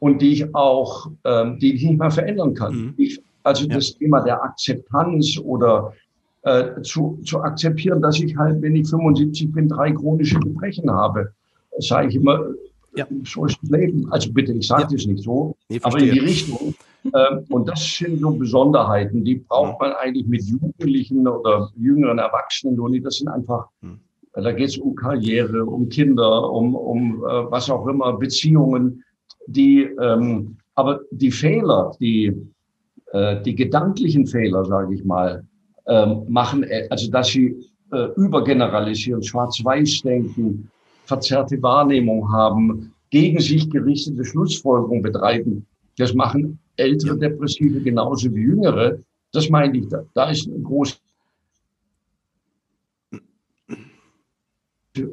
und die ich auch, ähm, die ich nicht mehr verändern kann. Mhm. Ich, also ja. das Thema der Akzeptanz oder äh, zu, zu akzeptieren, dass ich halt, wenn ich 75 bin, drei chronische Gebrechen habe, sage ich immer, ja. so ist das Leben. Also bitte, ich sage ja. das nicht so, nee, aber in die Richtung. Ähm, und das sind so Besonderheiten, die braucht man eigentlich mit Jugendlichen oder jüngeren Erwachsenen nicht. Das sind einfach, mhm. da geht es um Karriere, um Kinder, um, um äh, was auch immer, Beziehungen die, ähm, aber die Fehler, die, äh, die gedanklichen Fehler, sage ich mal, ähm, machen, äh, also dass sie äh, übergeneralisieren, schwarz-weiß denken, verzerrte Wahrnehmung haben, gegen sich gerichtete Schlussfolgerung betreiben. Das machen ältere Depressive genauso wie jüngere. Das meine ich, da, da ist ein großer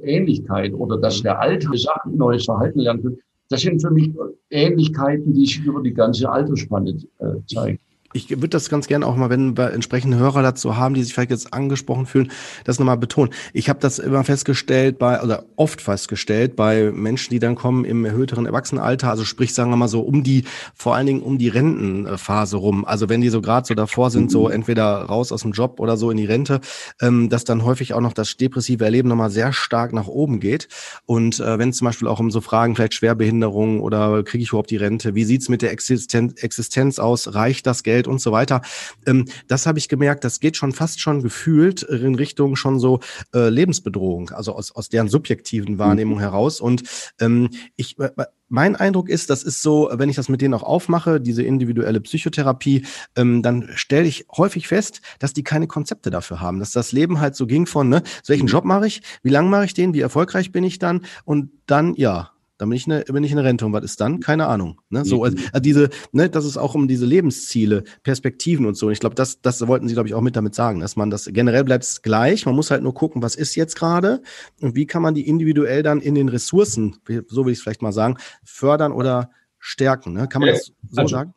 Ähnlichkeit oder dass der alte Sachen neues Verhalten lernen kann, das sind für mich Ähnlichkeiten, die sich über die ganze Altersspanne äh, zeigen ich würde das ganz gerne auch mal, wenn wir entsprechende Hörer dazu haben, die sich vielleicht jetzt angesprochen fühlen, das nochmal betonen. Ich habe das immer festgestellt bei, oder oft festgestellt bei Menschen, die dann kommen im erhöhteren Erwachsenenalter, also sprich, sagen wir mal so, um die, vor allen Dingen um die Rentenphase rum. Also wenn die so gerade so davor sind, so entweder raus aus dem Job oder so in die Rente, ähm, dass dann häufig auch noch das depressive Erleben nochmal sehr stark nach oben geht. Und äh, wenn zum Beispiel auch um so Fragen, vielleicht Schwerbehinderung oder kriege ich überhaupt die Rente, wie sieht's mit der Existenz, Existenz aus, reicht das Geld? Geld und so weiter. Ähm, das habe ich gemerkt, das geht schon fast schon gefühlt in Richtung schon so äh, Lebensbedrohung, also aus, aus deren subjektiven Wahrnehmung mhm. heraus. Und ähm, ich äh, mein Eindruck ist, das ist so, wenn ich das mit denen auch aufmache, diese individuelle Psychotherapie, ähm, dann stelle ich häufig fest, dass die keine Konzepte dafür haben, dass das Leben halt so ging von, ne, welchen mhm. Job mache ich, wie lange mache ich den, wie erfolgreich bin ich dann und dann, ja, dann bin ich eine, bin ich eine Rente. Und was ist dann? Keine Ahnung. Ne? So, also, also diese, ne, das ist auch um diese Lebensziele, Perspektiven und so. Und ich glaube, das, das wollten Sie, glaube ich, auch mit damit sagen, dass man das generell bleibt es gleich. Man muss halt nur gucken, was ist jetzt gerade und wie kann man die individuell dann in den Ressourcen, so will ich es vielleicht mal sagen, fördern oder stärken. Ne? Kann man das so also, sagen?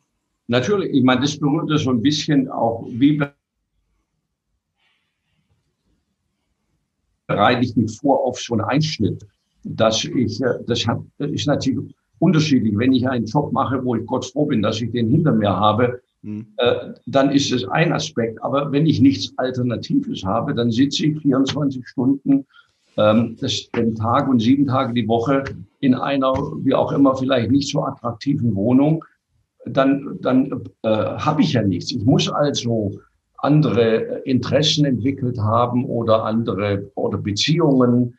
Natürlich, ich meine, das berührt so ein bisschen auch, wie bereite ich mich vor auf so einen Einschnitt dass ich, äh, das hat, ist natürlich unterschiedlich. Wenn ich einen Job mache, wo ich Gott froh bin, dass ich den hinter mir habe, mhm. äh, dann ist es ein Aspekt. Aber wenn ich nichts Alternatives habe, dann sitze ich 24 Stunden ähm, das, den Tag und sieben Tage die Woche in einer, wie auch immer, vielleicht nicht so attraktiven Wohnung. Dann, dann äh, habe ich ja nichts. Ich muss also andere Interessen entwickelt haben oder andere oder Beziehungen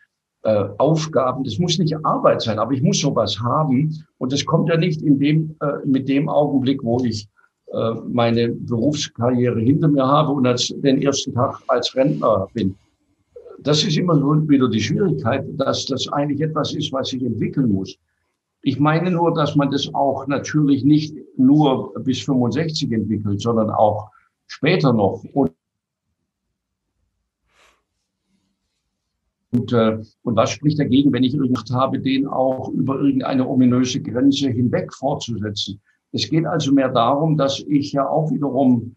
äh, Aufgaben. Das muss nicht Arbeit sein, aber ich muss sowas haben. Und das kommt ja nicht in dem, äh, mit dem Augenblick, wo ich äh, meine Berufskarriere hinter mir habe und als den ersten Tag als Rentner bin. Das ist immer nur wieder die Schwierigkeit, dass das eigentlich etwas ist, was sich entwickeln muss. Ich meine nur, dass man das auch natürlich nicht nur bis 65 entwickelt, sondern auch später noch. Und Und, äh, und was spricht dagegen, wenn ich irgendwas habe, den auch über irgendeine ominöse Grenze hinweg fortzusetzen? Es geht also mehr darum, dass ich ja auch wiederum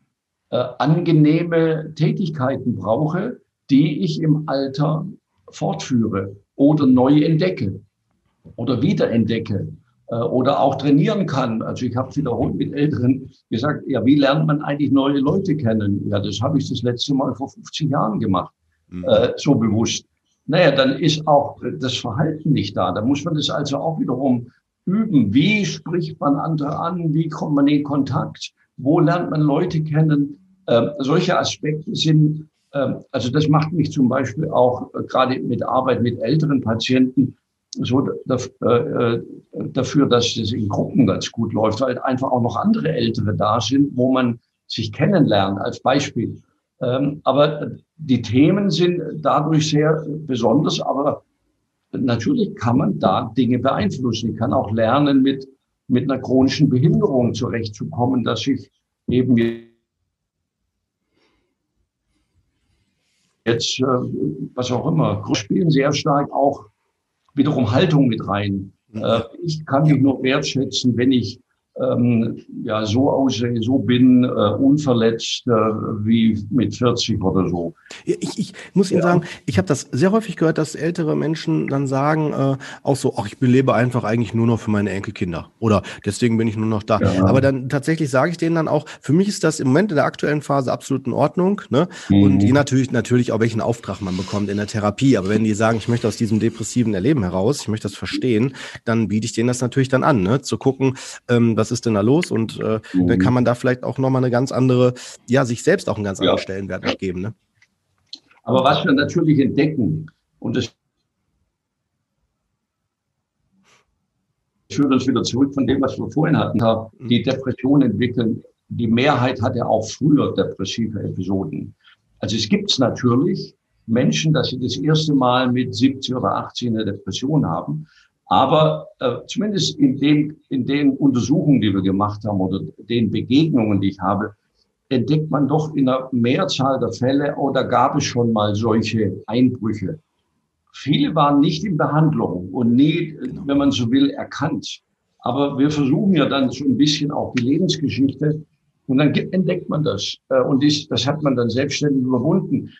äh, angenehme Tätigkeiten brauche, die ich im Alter fortführe oder neu entdecke oder wiederentdecke äh, oder auch trainieren kann. Also ich habe wiederholt mit Älteren gesagt, ja, wie lernt man eigentlich neue Leute kennen? Ja, das habe ich das letzte Mal vor 50 Jahren gemacht, mhm. äh, so bewusst naja, dann ist auch das Verhalten nicht da. Da muss man das also auch wiederum üben. Wie spricht man andere an? Wie kommt man in Kontakt? Wo lernt man Leute kennen? Ähm, solche Aspekte sind, ähm, also das macht mich zum Beispiel auch äh, gerade mit Arbeit mit älteren Patienten so äh, äh, dafür, dass das in Gruppen ganz gut läuft, weil einfach auch noch andere Ältere da sind, wo man sich kennenlernt als Beispiel. Ähm, aber die Themen sind dadurch sehr besonders, aber natürlich kann man da Dinge beeinflussen. Ich kann auch lernen, mit, mit einer chronischen Behinderung zurechtzukommen, dass ich eben jetzt, äh, was auch immer, spielen sehr stark auch wiederum Haltung mit rein. Äh, ich kann mich nur wertschätzen, wenn ich ähm, ja, so aussehe, so bin, äh, unverletzt äh, wie mit 40 oder so. Ich, ich muss Ihnen ja. sagen, ich habe das sehr häufig gehört, dass ältere Menschen dann sagen, äh, auch so, ach, ich lebe einfach eigentlich nur noch für meine Enkelkinder oder deswegen bin ich nur noch da. Ja. Aber dann tatsächlich sage ich denen dann auch, für mich ist das im Moment in der aktuellen Phase absolut in Ordnung. Ne? Mhm. Und die natürlich, natürlich auch welchen Auftrag man bekommt in der Therapie. Aber wenn die sagen, ich möchte aus diesem depressiven Erleben heraus, ich möchte das verstehen, dann biete ich denen das natürlich dann an, ne? zu gucken, ähm, was ist denn da los? Und äh, mhm. dann kann man da vielleicht auch nochmal eine ganz andere, ja, sich selbst auch einen ganz anderen ja. Stellenwert geben. Ne? Aber was wir natürlich entdecken, und das führt uns wieder zurück von dem, was wir vorhin hatten, mhm. die Depression entwickeln. Die Mehrheit hatte auch früher depressive Episoden. Also es gibt es natürlich Menschen, dass sie das erste Mal mit 70 oder 80 eine Depression haben. Aber äh, zumindest in, dem, in den Untersuchungen, die wir gemacht haben oder den Begegnungen, die ich habe, entdeckt man doch in einer Mehrzahl der Fälle, oder oh, gab es schon mal solche Einbrüche. viele waren nicht in Behandlung und nie, genau. wenn man so will, erkannt. Aber wir versuchen ja dann so ein bisschen auch die Lebensgeschichte und dann entdeckt man das. Äh, und das hat man dann selbstständig überwunden.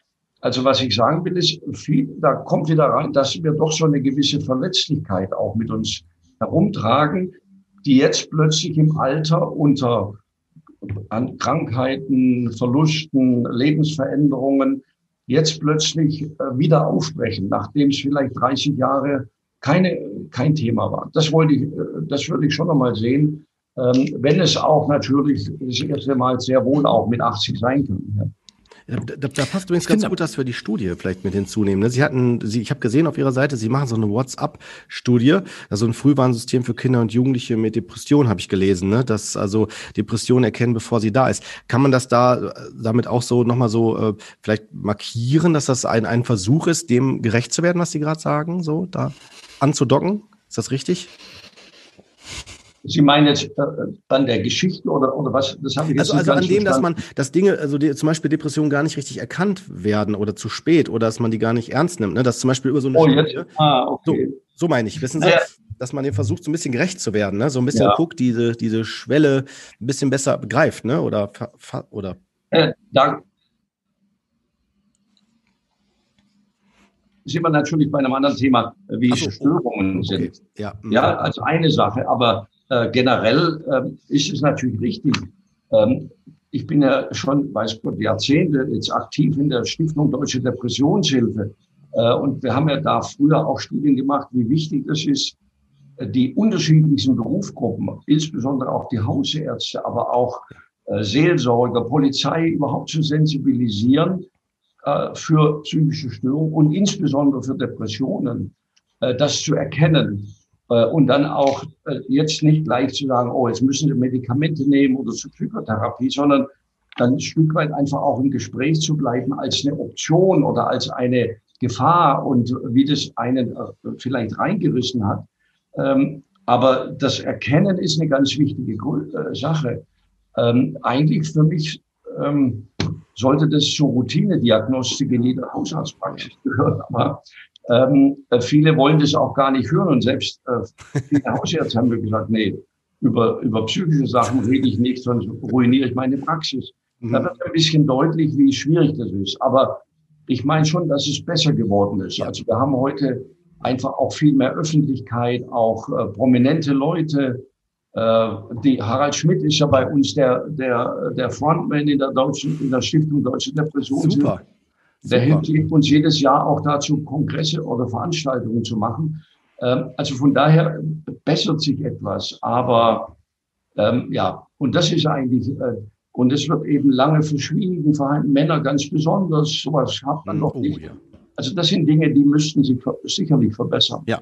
Also was ich sagen will, ist, viel, da kommt wieder rein, dass wir doch so eine gewisse Verletzlichkeit auch mit uns herumtragen, die jetzt plötzlich im Alter unter an Krankheiten, Verlusten, Lebensveränderungen jetzt plötzlich äh, wieder aufbrechen, nachdem es vielleicht 30 Jahre keine, kein Thema war. Das wollte ich, äh, das würde ich schon nochmal sehen, ähm, wenn es auch natürlich das erste Mal sehr wohl auch mit 80 sein kann. Da, da, passt übrigens ganz gut, dass wir die Studie vielleicht mit hinzunehmen. Ne? Sie hatten, Sie, ich habe gesehen auf Ihrer Seite, Sie machen so eine WhatsApp-Studie, also ein Frühwarnsystem für Kinder und Jugendliche mit Depression, habe ich gelesen, ne? dass also Depression erkennen, bevor sie da ist. Kann man das da damit auch so nochmal so äh, vielleicht markieren, dass das ein, ein Versuch ist, dem gerecht zu werden, was Sie gerade sagen, so da anzudocken? Ist das richtig? Sie meinen jetzt äh, an der Geschichte oder, oder was? Das habe ich jetzt Also, also an dem, dass man, dass Dinge, also die, zum Beispiel Depressionen gar nicht richtig erkannt werden oder zu spät oder dass man die gar nicht ernst nimmt. Ne? Dass zum Beispiel über so eine oh, Studie, jetzt? Ah, okay. so, so meine ich. Wissen Sie, ja. dass man dem versucht, so ein bisschen gerecht zu werden, ne? so ein bisschen ja. guckt, diese, diese Schwelle ein bisschen besser begreift, ne? Oder, oder. Äh, da sind wir natürlich bei einem anderen Thema, wie so, Störungen okay. sind. Ja. ja, also eine Sache, aber äh, generell äh, ist es natürlich richtig. Ähm, ich bin ja schon, weiß Gott, Jahrzehnte jetzt aktiv in der Stiftung Deutsche Depressionshilfe. Äh, und wir haben ja da früher auch Studien gemacht, wie wichtig es ist, äh, die unterschiedlichen Berufsgruppen, insbesondere auch die Hausärzte, aber auch äh, Seelsorger, Polizei überhaupt zu sensibilisieren äh, für psychische Störungen und insbesondere für Depressionen, das zu erkennen äh, und dann auch äh, jetzt nicht gleich zu sagen, oh, jetzt müssen Sie Medikamente nehmen oder zur Psychotherapie, sondern dann ein Stück weit einfach auch im Gespräch zu bleiben als eine Option oder als eine Gefahr und wie das einen äh, vielleicht reingerissen hat. Ähm, aber das Erkennen ist eine ganz wichtige Sache. Ähm, eigentlich für mich ähm, sollte das zur Routinediagnostik in jeder Hausarztpraxis gehören. Aber ähm, äh, viele wollen das auch gar nicht hören und selbst äh, viele [laughs] Hausärzte haben mir gesagt, nee, über, über psychische Sachen rede ich nicht, sonst ruiniere ich meine Praxis. Mhm. Da wird ein bisschen deutlich, wie schwierig das ist. Aber ich meine schon, dass es besser geworden ist. Also wir haben heute einfach auch viel mehr Öffentlichkeit, auch äh, prominente Leute. Äh, die Harald Schmidt ist ja bei uns der, der, der Frontman in der deutschen, in der Stiftung Deutsche Depression. Super. Der hilft uns jedes Jahr auch dazu, Kongresse oder Veranstaltungen zu machen. Ähm, also von daher bessert sich etwas. Aber ähm, ja, und das ist eigentlich, äh, und es wird eben lange verschwiegen, verhalten Männer ganz besonders. Sowas hat man noch oh, nicht. Ja. Also das sind Dinge, die müssten sich sicherlich verbessern. Ja?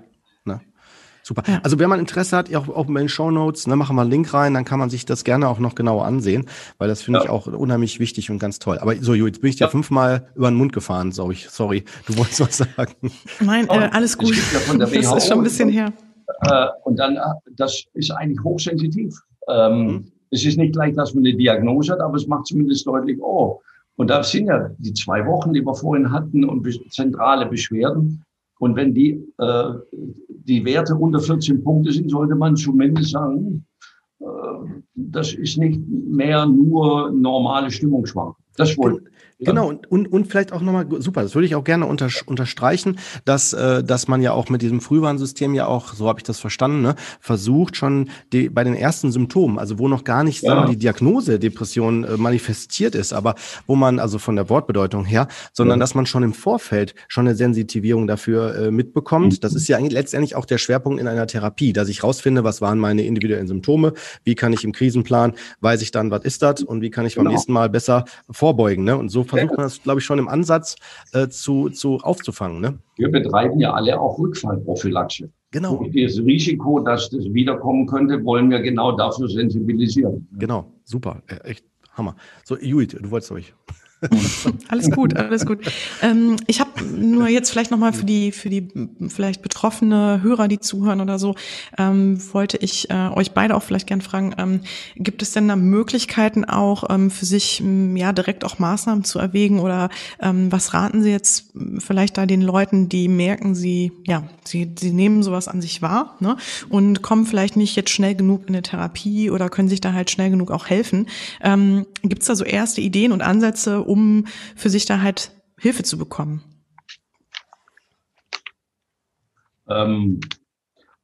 Super. Ja. Also wenn man Interesse hat, auch, auch in den Show Notes, ne, machen wir einen Link rein, dann kann man sich das gerne auch noch genauer ansehen, weil das finde ja. ich auch unheimlich wichtig und ganz toll. Aber so, jetzt bin ich dir ja. fünfmal über den Mund gefahren, sorry, sorry. Du wolltest was sagen. Nein, äh, alles gut. das ist schon ein bisschen her. Äh, und dann, äh, das ist eigentlich hochsensitiv. Ähm, mhm. Es ist nicht gleich, dass man eine Diagnose hat, aber es macht zumindest deutlich, oh, und da sind ja die zwei Wochen, die wir vorhin hatten und zentrale Beschwerden. Und wenn die, äh, die Werte unter 14 Punkte sind, sollte man zumindest sagen, äh, das ist nicht mehr nur normale Stimmungsschwankung. Das wollte Genau, und, und, und vielleicht auch nochmal, super, das würde ich auch gerne unter, unterstreichen, dass, äh, dass man ja auch mit diesem Frühwarnsystem ja auch, so habe ich das verstanden, ne, versucht schon die, bei den ersten Symptomen, also wo noch gar nicht ja. sagen wir, die Diagnose Depression äh, manifestiert ist, aber wo man, also von der Wortbedeutung her, sondern ja. dass man schon im Vorfeld schon eine Sensitivierung dafür äh, mitbekommt. Mhm. Das ist ja eigentlich letztendlich auch der Schwerpunkt in einer Therapie, dass ich rausfinde, was waren meine individuellen Symptome, wie kann ich im Krisenplan, weiß ich dann, was ist das und wie kann ich genau. beim nächsten Mal besser vorbeugen. Ne? Und so versucht man das, glaube ich, schon im Ansatz äh, zu, zu aufzufangen. Ne? Wir betreiben ja alle auch Rückfallprophylaxe. Genau. Und das Risiko, dass das wiederkommen könnte, wollen wir genau dafür sensibilisieren. Genau, super, äh, echt Hammer. So, Judith, du wolltest euch. [laughs] alles gut, alles gut. Ähm, ich habe nur jetzt vielleicht nochmal für die, für die vielleicht betroffene Hörer, die zuhören oder so, ähm, wollte ich äh, euch beide auch vielleicht gern fragen, ähm, gibt es denn da Möglichkeiten auch ähm, für sich ja direkt auch Maßnahmen zu erwägen oder ähm, was raten Sie jetzt vielleicht da den Leuten, die merken, sie, ja, sie, sie nehmen sowas an sich wahr ne, und kommen vielleicht nicht jetzt schnell genug in eine Therapie oder können sich da halt schnell genug auch helfen. Ähm, gibt es da so erste Ideen und Ansätze, um für sich da halt Hilfe zu bekommen? Ähm,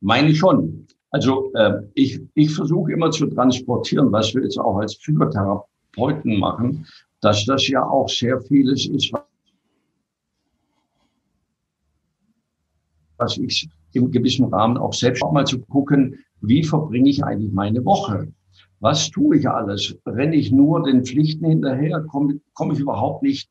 meine ich schon. Also äh, ich, ich versuche immer zu transportieren, was wir jetzt auch als Psychotherapeuten machen, dass das ja auch sehr vieles ist, was ich im gewissen Rahmen auch selbst auch mal zu gucken, wie verbringe ich eigentlich meine Woche? Was tue ich alles? Renne ich nur den Pflichten hinterher? Komme, komme ich überhaupt nicht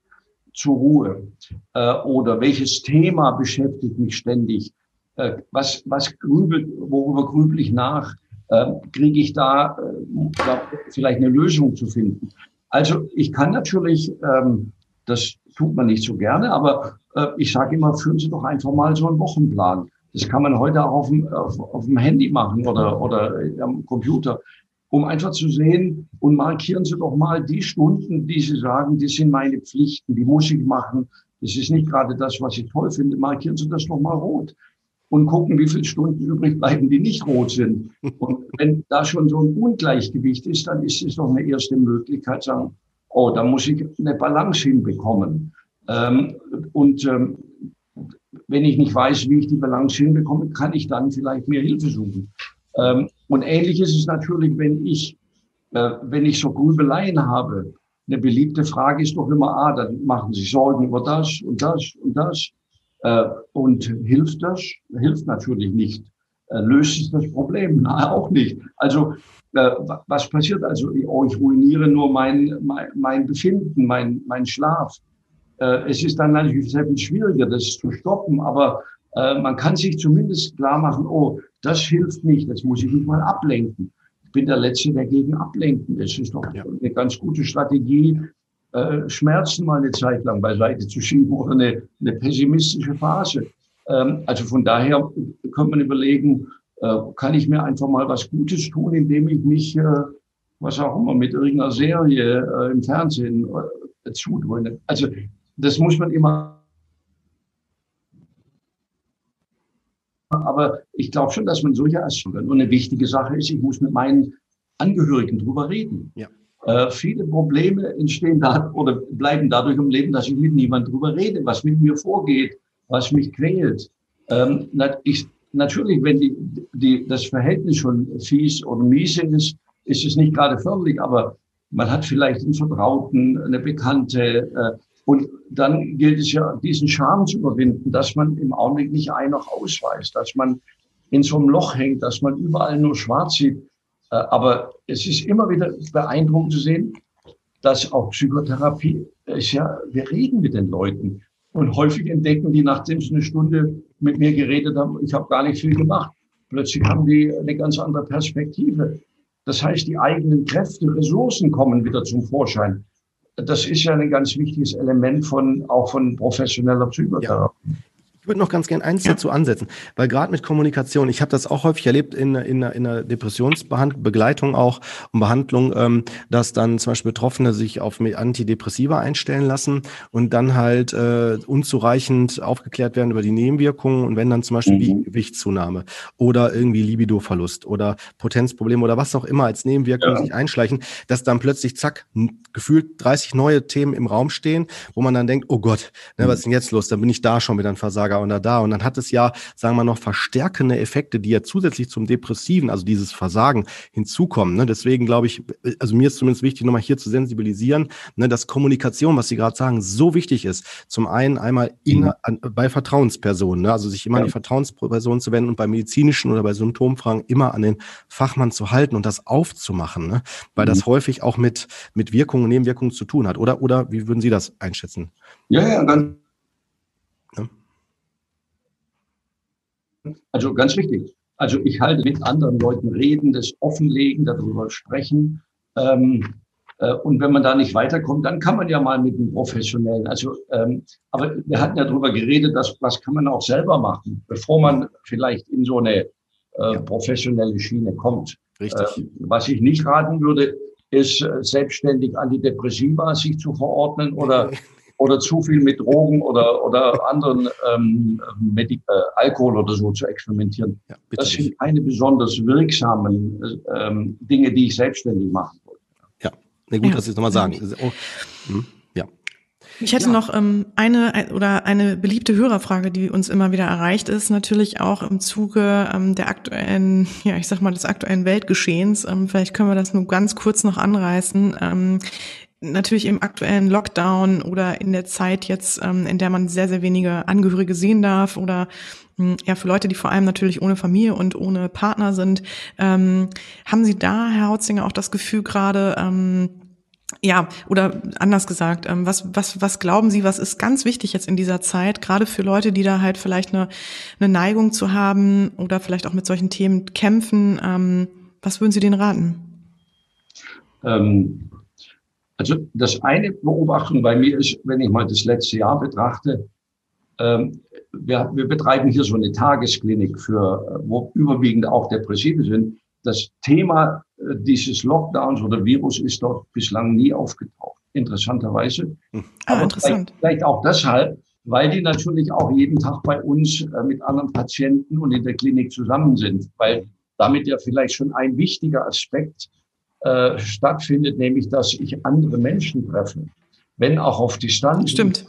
zur Ruhe? Äh, oder welches Thema beschäftigt mich ständig? Äh, was, was grübelt, worüber grübel ich nach? Äh, Kriege ich da äh, vielleicht eine Lösung zu finden? Also ich kann natürlich, ähm, das tut man nicht so gerne, aber äh, ich sage immer, führen Sie doch einfach mal so einen Wochenplan. Das kann man heute auch auf dem, auf, auf dem Handy machen oder, oder am Computer um einfach zu sehen und markieren Sie doch mal die Stunden, die Sie sagen, die sind meine Pflichten, die muss ich machen. Das ist nicht gerade das, was ich toll finde. Markieren Sie das doch mal rot und gucken, wie viele Stunden übrig bleiben, die nicht rot sind. Und wenn da schon so ein Ungleichgewicht ist, dann ist es doch eine erste Möglichkeit, sagen, oh, da muss ich eine Balance hinbekommen. Ähm, und ähm, wenn ich nicht weiß, wie ich die Balance hinbekomme, kann ich dann vielleicht mir Hilfe suchen. Ähm, und ähnlich ist es natürlich, wenn ich, äh, wenn ich so Grübeleien habe. Eine beliebte Frage ist doch immer, ah, dann machen Sie Sorgen über das und das und das. Äh, und hilft das? Hilft natürlich nicht. Äh, löst es das Problem? [laughs] Nein, auch nicht. Also, äh, was passiert also? Oh, ich ruiniere nur mein, mein, mein Befinden, mein, mein Schlaf. Äh, es ist dann natürlich sehr viel schwieriger, das zu stoppen, aber äh, man kann sich zumindest klar machen, oh, das hilft nicht, das muss ich nicht mal ablenken. Ich bin der Letzte, der gegen ablenken. Das ist doch ja. eine ganz gute Strategie, äh, Schmerzen mal eine Zeit lang beiseite zu schieben oder eine, eine pessimistische Phase. Ähm, also von daher könnte man überlegen, äh, kann ich mir einfach mal was Gutes tun, indem ich mich, äh, was auch immer, mit irgendeiner Serie äh, im Fernsehen äh, zudröhne. Also das muss man immer Aber ich glaube schon, dass man solche Aspekte und eine wichtige Sache ist, ich muss mit meinen Angehörigen drüber reden. Ja. Äh, viele Probleme entstehen da [laughs] oder bleiben dadurch im Leben, dass ich mit niemandem drüber rede, was mit mir vorgeht, was mich quält. Ähm, ich, natürlich, wenn die, die, das Verhältnis schon fies oder mies ist, ist es nicht gerade förderlich, aber man hat vielleicht einen Vertrauten, eine Bekannte, äh, und dann gilt es ja, diesen Charme zu überwinden, dass man im Augenblick nicht ein noch ausweist, dass man in so einem Loch hängt, dass man überall nur schwarz sieht. Äh, aber es ist immer wieder beeindruckend zu sehen, dass auch Psychotherapie ist ja, wir reden mit den Leuten. Und häufig entdecken die, nachdem sie eine Stunde mit mir geredet haben, ich habe gar nicht viel gemacht. Plötzlich haben die eine ganz andere Perspektive. Das heißt, die eigenen Kräfte, Ressourcen kommen wieder zum Vorschein das ist ja ein ganz wichtiges Element von auch von professioneller Psychotherapie. Ja. Ich würde noch ganz gern eins ja. dazu ansetzen, weil gerade mit Kommunikation, ich habe das auch häufig erlebt in, in, in der Depressionsbegleitung auch und Behandlung, ähm, dass dann zum Beispiel Betroffene sich auf Antidepressiva einstellen lassen und dann halt äh, unzureichend aufgeklärt werden über die Nebenwirkungen und wenn dann zum Beispiel mhm. Gewichtszunahme oder irgendwie Libidoverlust oder Potenzprobleme oder was auch immer als Nebenwirkung ja. sich einschleichen, dass dann plötzlich zack, gefühlt 30 neue Themen im Raum stehen, wo man dann denkt, oh Gott, ne, was ist denn jetzt los? Dann bin ich da schon wieder ein Versager Versager und da da. Und dann hat es ja, sagen wir noch, verstärkende Effekte, die ja zusätzlich zum Depressiven, also dieses Versagen, hinzukommen. Ne? Deswegen glaube ich, also mir ist zumindest wichtig, nochmal hier zu sensibilisieren, ne, dass Kommunikation, was Sie gerade sagen, so wichtig ist. Zum einen einmal in, an, bei Vertrauenspersonen, ne? also sich immer ja. an die Vertrauensperson zu wenden und bei medizinischen oder bei Symptomfragen immer an den Fachmann zu halten und das aufzumachen, ne? weil mhm. das häufig auch mit, mit Wirkungen und Nebenwirkungen zu tun hat. Oder, oder wie würden Sie das einschätzen? Ja, ja, ganz Also ganz wichtig. Also ich halte mit anderen Leuten reden, das offenlegen, darüber sprechen. Ähm, Äh, und wenn man da nicht weiterkommt, dann kann man ja mal mit einem Professionellen. Also, ähm, aber wir hatten ja darüber geredet, dass was kann man auch selber machen, bevor man vielleicht in so eine äh, ja. professionelle Schiene kommt. Richtig. Äh, was ich nicht raten würde, ist äh, selbstständig Antidepressiva sich zu verordnen oder [laughs] oder zu viel mit Drogen oder, oder anderen ähm, Medi äh, Alkohol oder so zu experimentieren. Ja, das sind keine besonders wirksamen ähm, Dinge, die ich selbstständig machen wollte. Ja, na gut, ja. dass Sie es nochmal sagen. Oh. Hm. Ja. Ich hätte ja. noch ähm, eine oder eine beliebte Hörerfrage, die uns immer wieder erreicht ist, natürlich auch im Zuge ähm, der aktuellen, [laughs] ja, ich sag mal, des aktuellen Weltgeschehens. Ähm, vielleicht können wir das nur ganz kurz noch anreißen. Ähm, natürlich im aktuellen Lockdown oder in der Zeit jetzt, ähm, in der man sehr, sehr wenige Angehörige sehen darf oder hm, ja, für Leute, die vor allem natürlich ohne Familie und ohne Partner sind, ähm, haben Sie da, Herr Hautzinger, auch das Gefühl gerade, ähm, ja, oder anders gesagt, ähm, was, was, was glauben Sie, was ist ganz wichtig jetzt in dieser Zeit, gerade für Leute, die da halt vielleicht eine, eine Neigung zu haben oder vielleicht auch mit solchen Themen kämpfen, ähm, was würden Sie denen raten? Ähm, also das eine Beobachtung bei mir ist, wenn ich mal das letzte Jahr betrachte, ähm, wir, wir betreiben hier so eine Tagesklinik für, wo überwiegend auch Depressive sind. Das Thema äh, dieses Lockdowns oder Virus ist dort bislang nie aufgetaucht, interessanterweise. Hm. Ah, Aber interessant. Vielleicht, vielleicht auch deshalb, weil die natürlich auch jeden Tag bei uns äh, mit anderen Patienten und in der Klinik zusammen sind, weil damit ja vielleicht schon ein wichtiger Aspekt äh, stattfindet, nämlich dass ich andere Menschen treffe, wenn auch auf Distanz. Stimmt.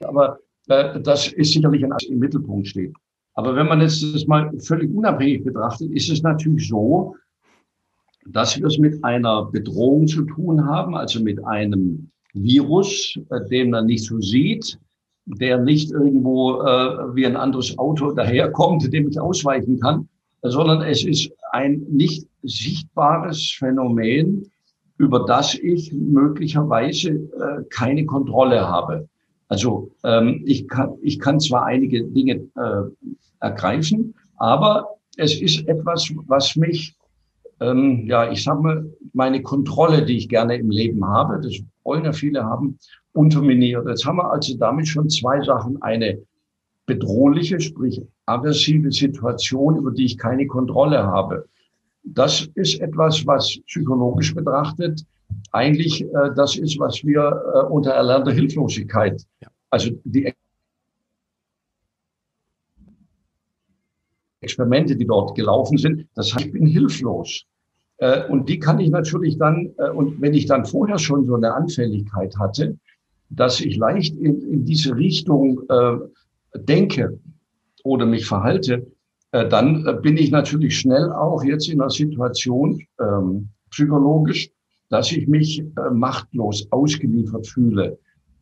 Aber äh, das ist sicherlich ein im Mittelpunkt steht. Aber wenn man jetzt das mal völlig unabhängig betrachtet, ist es natürlich so, dass wir es mit einer Bedrohung zu tun haben, also mit einem Virus, äh, den man nicht so sieht, der nicht irgendwo äh, wie ein anderes Auto daherkommt, [laughs] dem ich ausweichen kann, sondern es ist ein nicht sichtbares Phänomen, über das ich möglicherweise äh, keine Kontrolle habe. Also ähm, ich, kann, ich kann zwar einige Dinge äh, ergreifen, aber es ist etwas, was mich, ähm, ja, ich sag mal, meine Kontrolle, die ich gerne im Leben habe, das wollen ja viele haben, unterminiert. Jetzt haben wir also damit schon zwei Sachen. Eine bedrohliche, sprich aggressive Situation, über die ich keine Kontrolle habe. Das ist etwas, was psychologisch betrachtet eigentlich äh, das ist, was wir äh, unter erlernter Hilflosigkeit, ja. also die Experimente, die dort gelaufen sind, das heißt, ich bin hilflos. Äh, und die kann ich natürlich dann, äh, und wenn ich dann vorher schon so eine Anfälligkeit hatte, dass ich leicht in, in diese Richtung äh, denke oder mich verhalte, äh, dann äh, bin ich natürlich schnell auch jetzt in einer Situation ähm, psychologisch, dass ich mich äh, machtlos ausgeliefert fühle,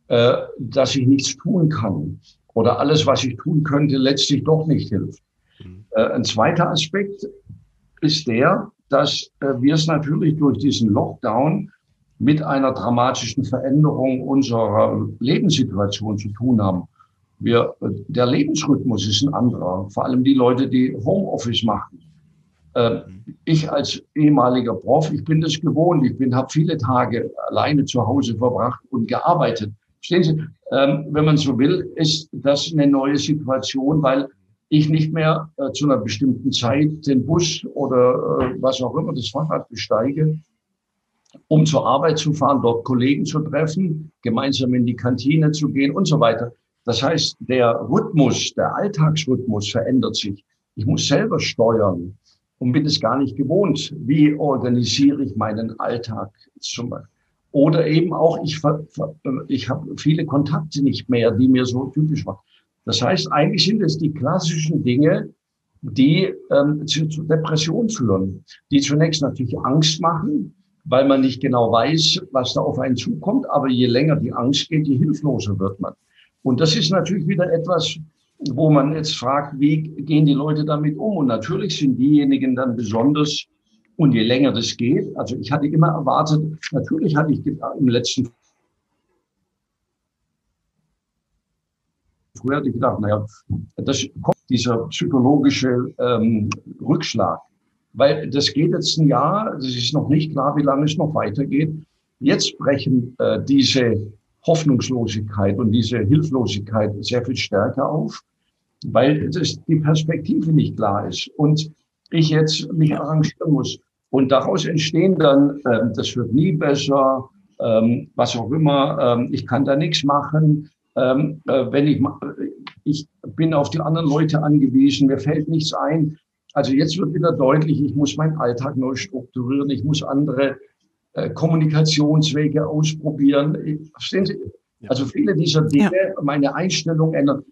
äh, dass ich nichts tun kann oder alles, was ich tun könnte, letztlich doch nicht hilft. Mhm. Äh, ein zweiter Aspekt ist der, dass äh, wir es natürlich durch diesen Lockdown mit einer dramatischen Veränderung unserer Lebenssituation zu tun haben. Wir, der Lebensrhythmus ist ein anderer. Vor allem die Leute, die Homeoffice machen. Äh, ich als ehemaliger Prof, ich bin das gewohnt. Ich bin, habe viele Tage alleine zu Hause verbracht und gearbeitet. Verstehen Sie, ähm, wenn man so will, ist das eine neue Situation, weil ich nicht mehr äh, zu einer bestimmten Zeit den Bus oder äh, was auch immer das Fahrrad besteige, um zur Arbeit zu fahren, dort Kollegen zu treffen, gemeinsam in die Kantine zu gehen und so weiter. Das heißt, der Rhythmus, der Alltagsrhythmus verändert sich. Ich muss selber steuern und bin es gar nicht gewohnt. Wie organisiere ich meinen Alltag zum Beispiel? Oder eben auch, ich, ich habe viele Kontakte nicht mehr, die mir so typisch waren. Das heißt, eigentlich sind es die klassischen Dinge, die ähm, zu, zu Depression führen, die zunächst natürlich Angst machen, weil man nicht genau weiß, was da auf einen zukommt. Aber je länger die Angst geht, je hilfloser wird man. Und das ist natürlich wieder etwas, wo man jetzt fragt, wie gehen die Leute damit um? Und natürlich sind diejenigen dann besonders, und je länger das geht, also ich hatte immer erwartet, natürlich hatte ich im letzten Früher hatte ich gedacht, naja, das kommt, dieser psychologische ähm, Rückschlag, weil das geht jetzt ein Jahr, es ist noch nicht klar, wie lange es noch weitergeht. Jetzt brechen äh, diese Hoffnungslosigkeit und diese Hilflosigkeit sehr viel stärker auf, weil das, die Perspektive nicht klar ist und ich jetzt mich arrangieren muss. Und daraus entstehen dann, äh, das wird nie besser, ähm, was auch immer, ähm, ich kann da nichts machen. Ähm, äh, wenn ich, ich bin auf die anderen Leute angewiesen, mir fällt nichts ein. Also jetzt wird wieder deutlich, ich muss meinen Alltag neu strukturieren, ich muss andere äh, Kommunikationswege ausprobieren. Verstehen Sie? Also viele dieser Dinge, ja. meine Einstellung ändern.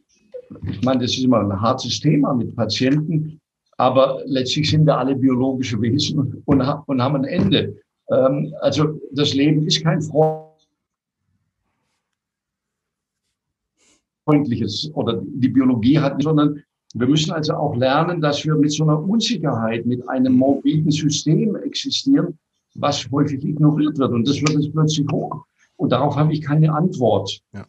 Ich meine, das ist immer ein hartes Thema mit Patienten, aber letztlich sind wir alle biologische Wesen und, und haben ein Ende. Ähm, also das Leben ist kein freundliches oder die Biologie hat, sondern wir müssen also auch lernen, dass wir mit so einer Unsicherheit, mit einem morbiden System existieren, was häufig ignoriert wird. Und das wird jetzt plötzlich hoch. Und darauf habe ich keine Antwort. Ja.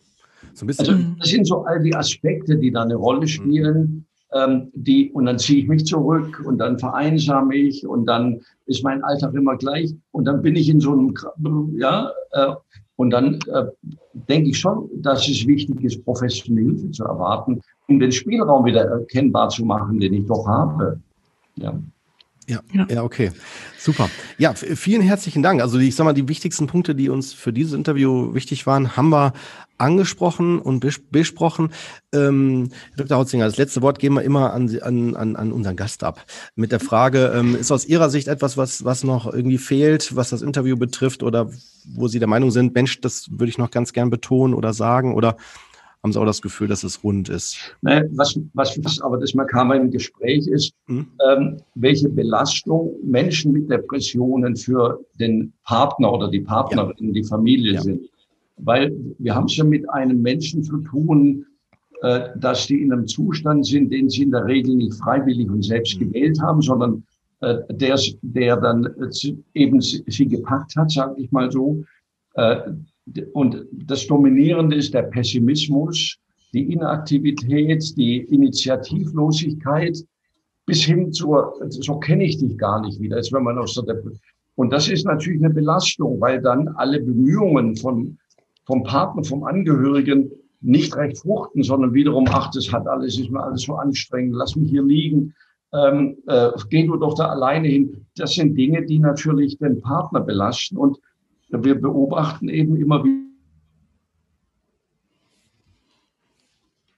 So ein bisschen. Also das sind so all die Aspekte, die da eine Rolle spielen. Ähm, die, und dann ziehe ich mich zurück und dann vereinsame ich und dann ist mein Alltag immer gleich und dann bin ich in so einem, ja, äh, und dann äh, denke ich schon, dass es wichtig ist, professionelle Hilfe zu erwarten, um den Spielraum wieder erkennbar zu machen, den ich doch habe. Ja. Ja, ja, ja, okay. Super. Ja, vielen herzlichen Dank. Also ich sag mal, die wichtigsten Punkte, die uns für dieses Interview wichtig waren, haben wir angesprochen und bes besprochen. Ähm, Dr. Hautzinger, das letzte Wort geben wir immer an, an, an, an unseren Gast ab. Mit der Frage, ähm, ist aus Ihrer Sicht etwas, was, was noch irgendwie fehlt, was das Interview betrifft oder wo Sie der Meinung sind, Mensch, das würde ich noch ganz gern betonen oder sagen oder haben Sie auch das Gefühl, dass es rund ist? Nee, was, was, was aber das Makaber im Gespräch ist, mhm. ähm, welche Belastung Menschen mit Depressionen für den Partner oder die Partnerin, ja. die Familie ja. sind. Weil wir haben es ja mit einem Menschen zu tun, äh, dass die in einem Zustand sind, den sie in der Regel nicht freiwillig und selbst mhm. gewählt haben, sondern äh, der, der dann äh, eben sie, sie gepackt hat, sage ich mal so. Äh, und das Dominierende ist der Pessimismus, die Inaktivität, die Initiativlosigkeit, bis hin zur, so kenne ich dich gar nicht wieder, als wenn man aus der Und das ist natürlich eine Belastung, weil dann alle Bemühungen von, vom Partner, vom Angehörigen nicht recht fruchten, sondern wiederum, ach, das hat alles, ist mir alles so anstrengend, lass mich hier liegen, ähm, äh, geh du doch da alleine hin. Das sind Dinge, die natürlich den Partner belasten und wir beobachten eben immer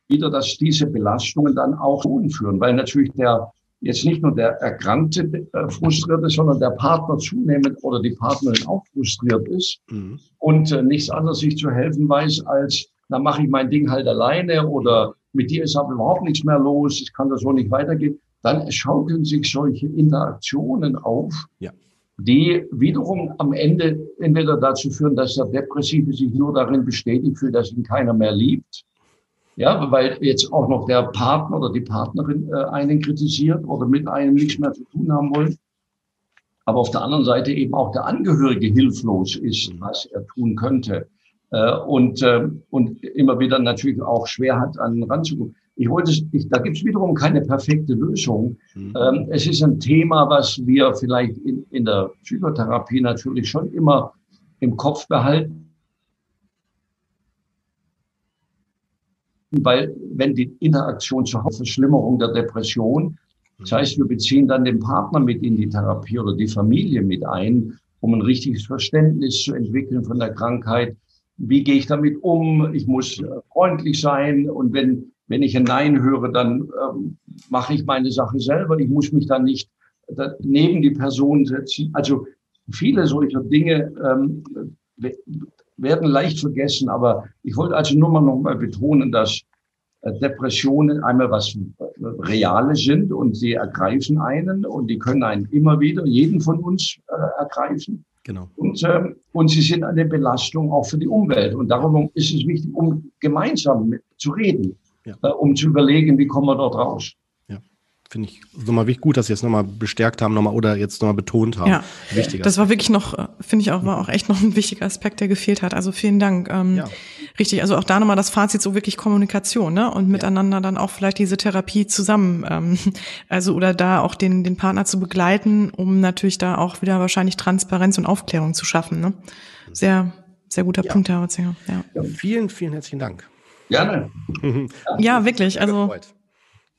wieder, dass diese Belastungen dann auch führen, weil natürlich der jetzt nicht nur der Erkrankte äh, frustriert ist, sondern der Partner zunehmend oder die Partnerin auch frustriert ist mhm. und äh, nichts anderes sich zu helfen weiß, als, na mache ich mein Ding halt alleine oder mit dir ist aber überhaupt nichts mehr los, ich kann das so nicht weitergehen. Dann schaukeln sich solche Interaktionen auf, ja die wiederum am Ende entweder dazu führen, dass der Depressive sich nur darin bestätigt fühlt, dass ihn keiner mehr liebt. Ja, weil jetzt auch noch der Partner oder die Partnerin äh, einen kritisiert oder mit einem nichts mehr zu tun haben wollen. Aber auf der anderen Seite eben auch der Angehörige hilflos ist, was er tun könnte. Äh, und, äh, und immer wieder natürlich auch schwer hat, an ranzukommen. Ich wollte, ich, da gibt es wiederum keine perfekte Lösung. Mhm. Ähm, es ist ein Thema, was wir vielleicht in, in der Psychotherapie natürlich schon immer im Kopf behalten. Weil wenn die Interaktion zur Verschlimmerung der Depression, das heißt, wir beziehen dann den Partner mit in die Therapie oder die Familie mit ein, um ein richtiges Verständnis zu entwickeln von der Krankheit. Wie gehe ich damit um? Ich muss äh, freundlich sein. Und wenn wenn ich ein Nein höre, dann ähm, mache ich meine Sache selber. Ich muss mich dann nicht neben die Person setzen. Also viele solcher Dinge ähm, werden leicht vergessen. Aber ich wollte also nur mal noch mal betonen, dass äh, Depressionen einmal was äh, Reale sind und sie ergreifen einen und die können einen immer wieder, jeden von uns äh, ergreifen. Genau. Und, ähm, und sie sind eine Belastung auch für die Umwelt. Und darum ist es wichtig, um gemeinsam mit, zu reden ja. äh, um zu überlegen, wie kommen wir dort raus. Ja. finde ich nochmal wichtig, gut, dass Sie es nochmal bestärkt haben, nochmal oder jetzt nochmal betont haben. Ja, Wichtiger das war wirklich noch, finde ich auch, war auch echt noch ein wichtiger Aspekt, der gefehlt hat. Also vielen Dank. Ähm, ja. Richtig, also auch da nochmal das Fazit, so wirklich Kommunikation, ne? Und miteinander dann auch vielleicht diese Therapie zusammen, ähm, [laughs] also oder da auch den, den Partner zu begleiten, um natürlich da auch wieder wahrscheinlich Transparenz und Aufklärung zu schaffen. Ne? Sehr, sehr guter ja. Punkt, Herr Hotzinger. Ja. ja. Vielen, vielen herzlichen Dank. Gerne. [laughs] ja, wirklich. Also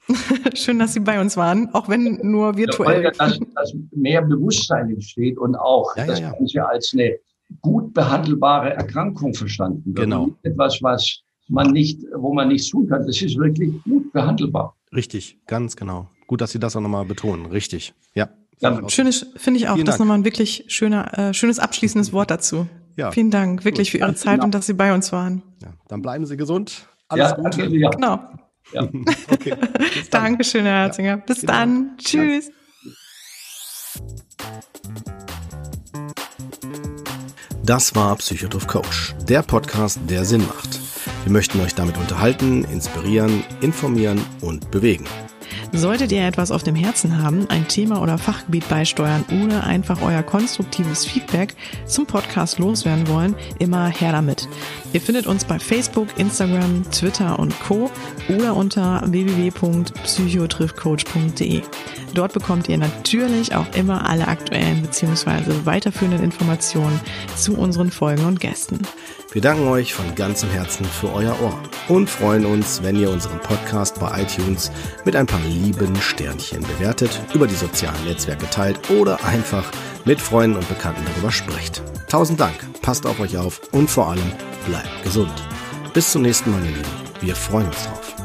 [laughs] Schön, dass Sie bei uns waren, auch wenn nur virtuell. Ja, dass, dass mehr Bewusstsein entsteht und auch ja, das ja, Ganze als eine gut behandelbare Erkrankung verstanden wird. Genau. Etwas, was man nicht, wo man nichts tun kann. Das ist wirklich gut behandelbar. Richtig, ganz genau. Gut, dass Sie das auch nochmal betonen. Richtig, ja. ja schönes, finde ich auch. Vielen das ist nochmal ein wirklich schöner, äh, schönes abschließendes [laughs] Wort dazu. Ja. Vielen Dank wirklich Gut. für Ihre Zeit genau. und dass Sie bei uns waren. Ja, dann bleiben Sie gesund. Alles ja, Gute. Danke, ja. Genau. Ja. [laughs] Okay. Dankeschön, Herr Herzinger. Bis genau. dann. Tschüss. Das war Psychotroph Coach, der Podcast, der Sinn macht. Wir möchten euch damit unterhalten, inspirieren, informieren und bewegen. Solltet ihr etwas auf dem Herzen haben, ein Thema oder Fachgebiet beisteuern oder einfach euer konstruktives Feedback zum Podcast loswerden wollen, immer her damit. Ihr findet uns bei Facebook, Instagram, Twitter und Co. oder unter www.psychotriffcoach.de. Dort bekommt ihr natürlich auch immer alle aktuellen bzw. weiterführenden Informationen zu unseren Folgen und Gästen. Wir danken euch von ganzem Herzen für euer Ohr und freuen uns, wenn ihr unseren Podcast bei iTunes mit ein paar lieben Sternchen bewertet, über die sozialen Netzwerke teilt oder einfach mit Freunden und Bekannten darüber sprecht. Tausend Dank, passt auf euch auf und vor allem bleibt gesund. Bis zum nächsten Mal, ihr Lieben. Wir freuen uns drauf.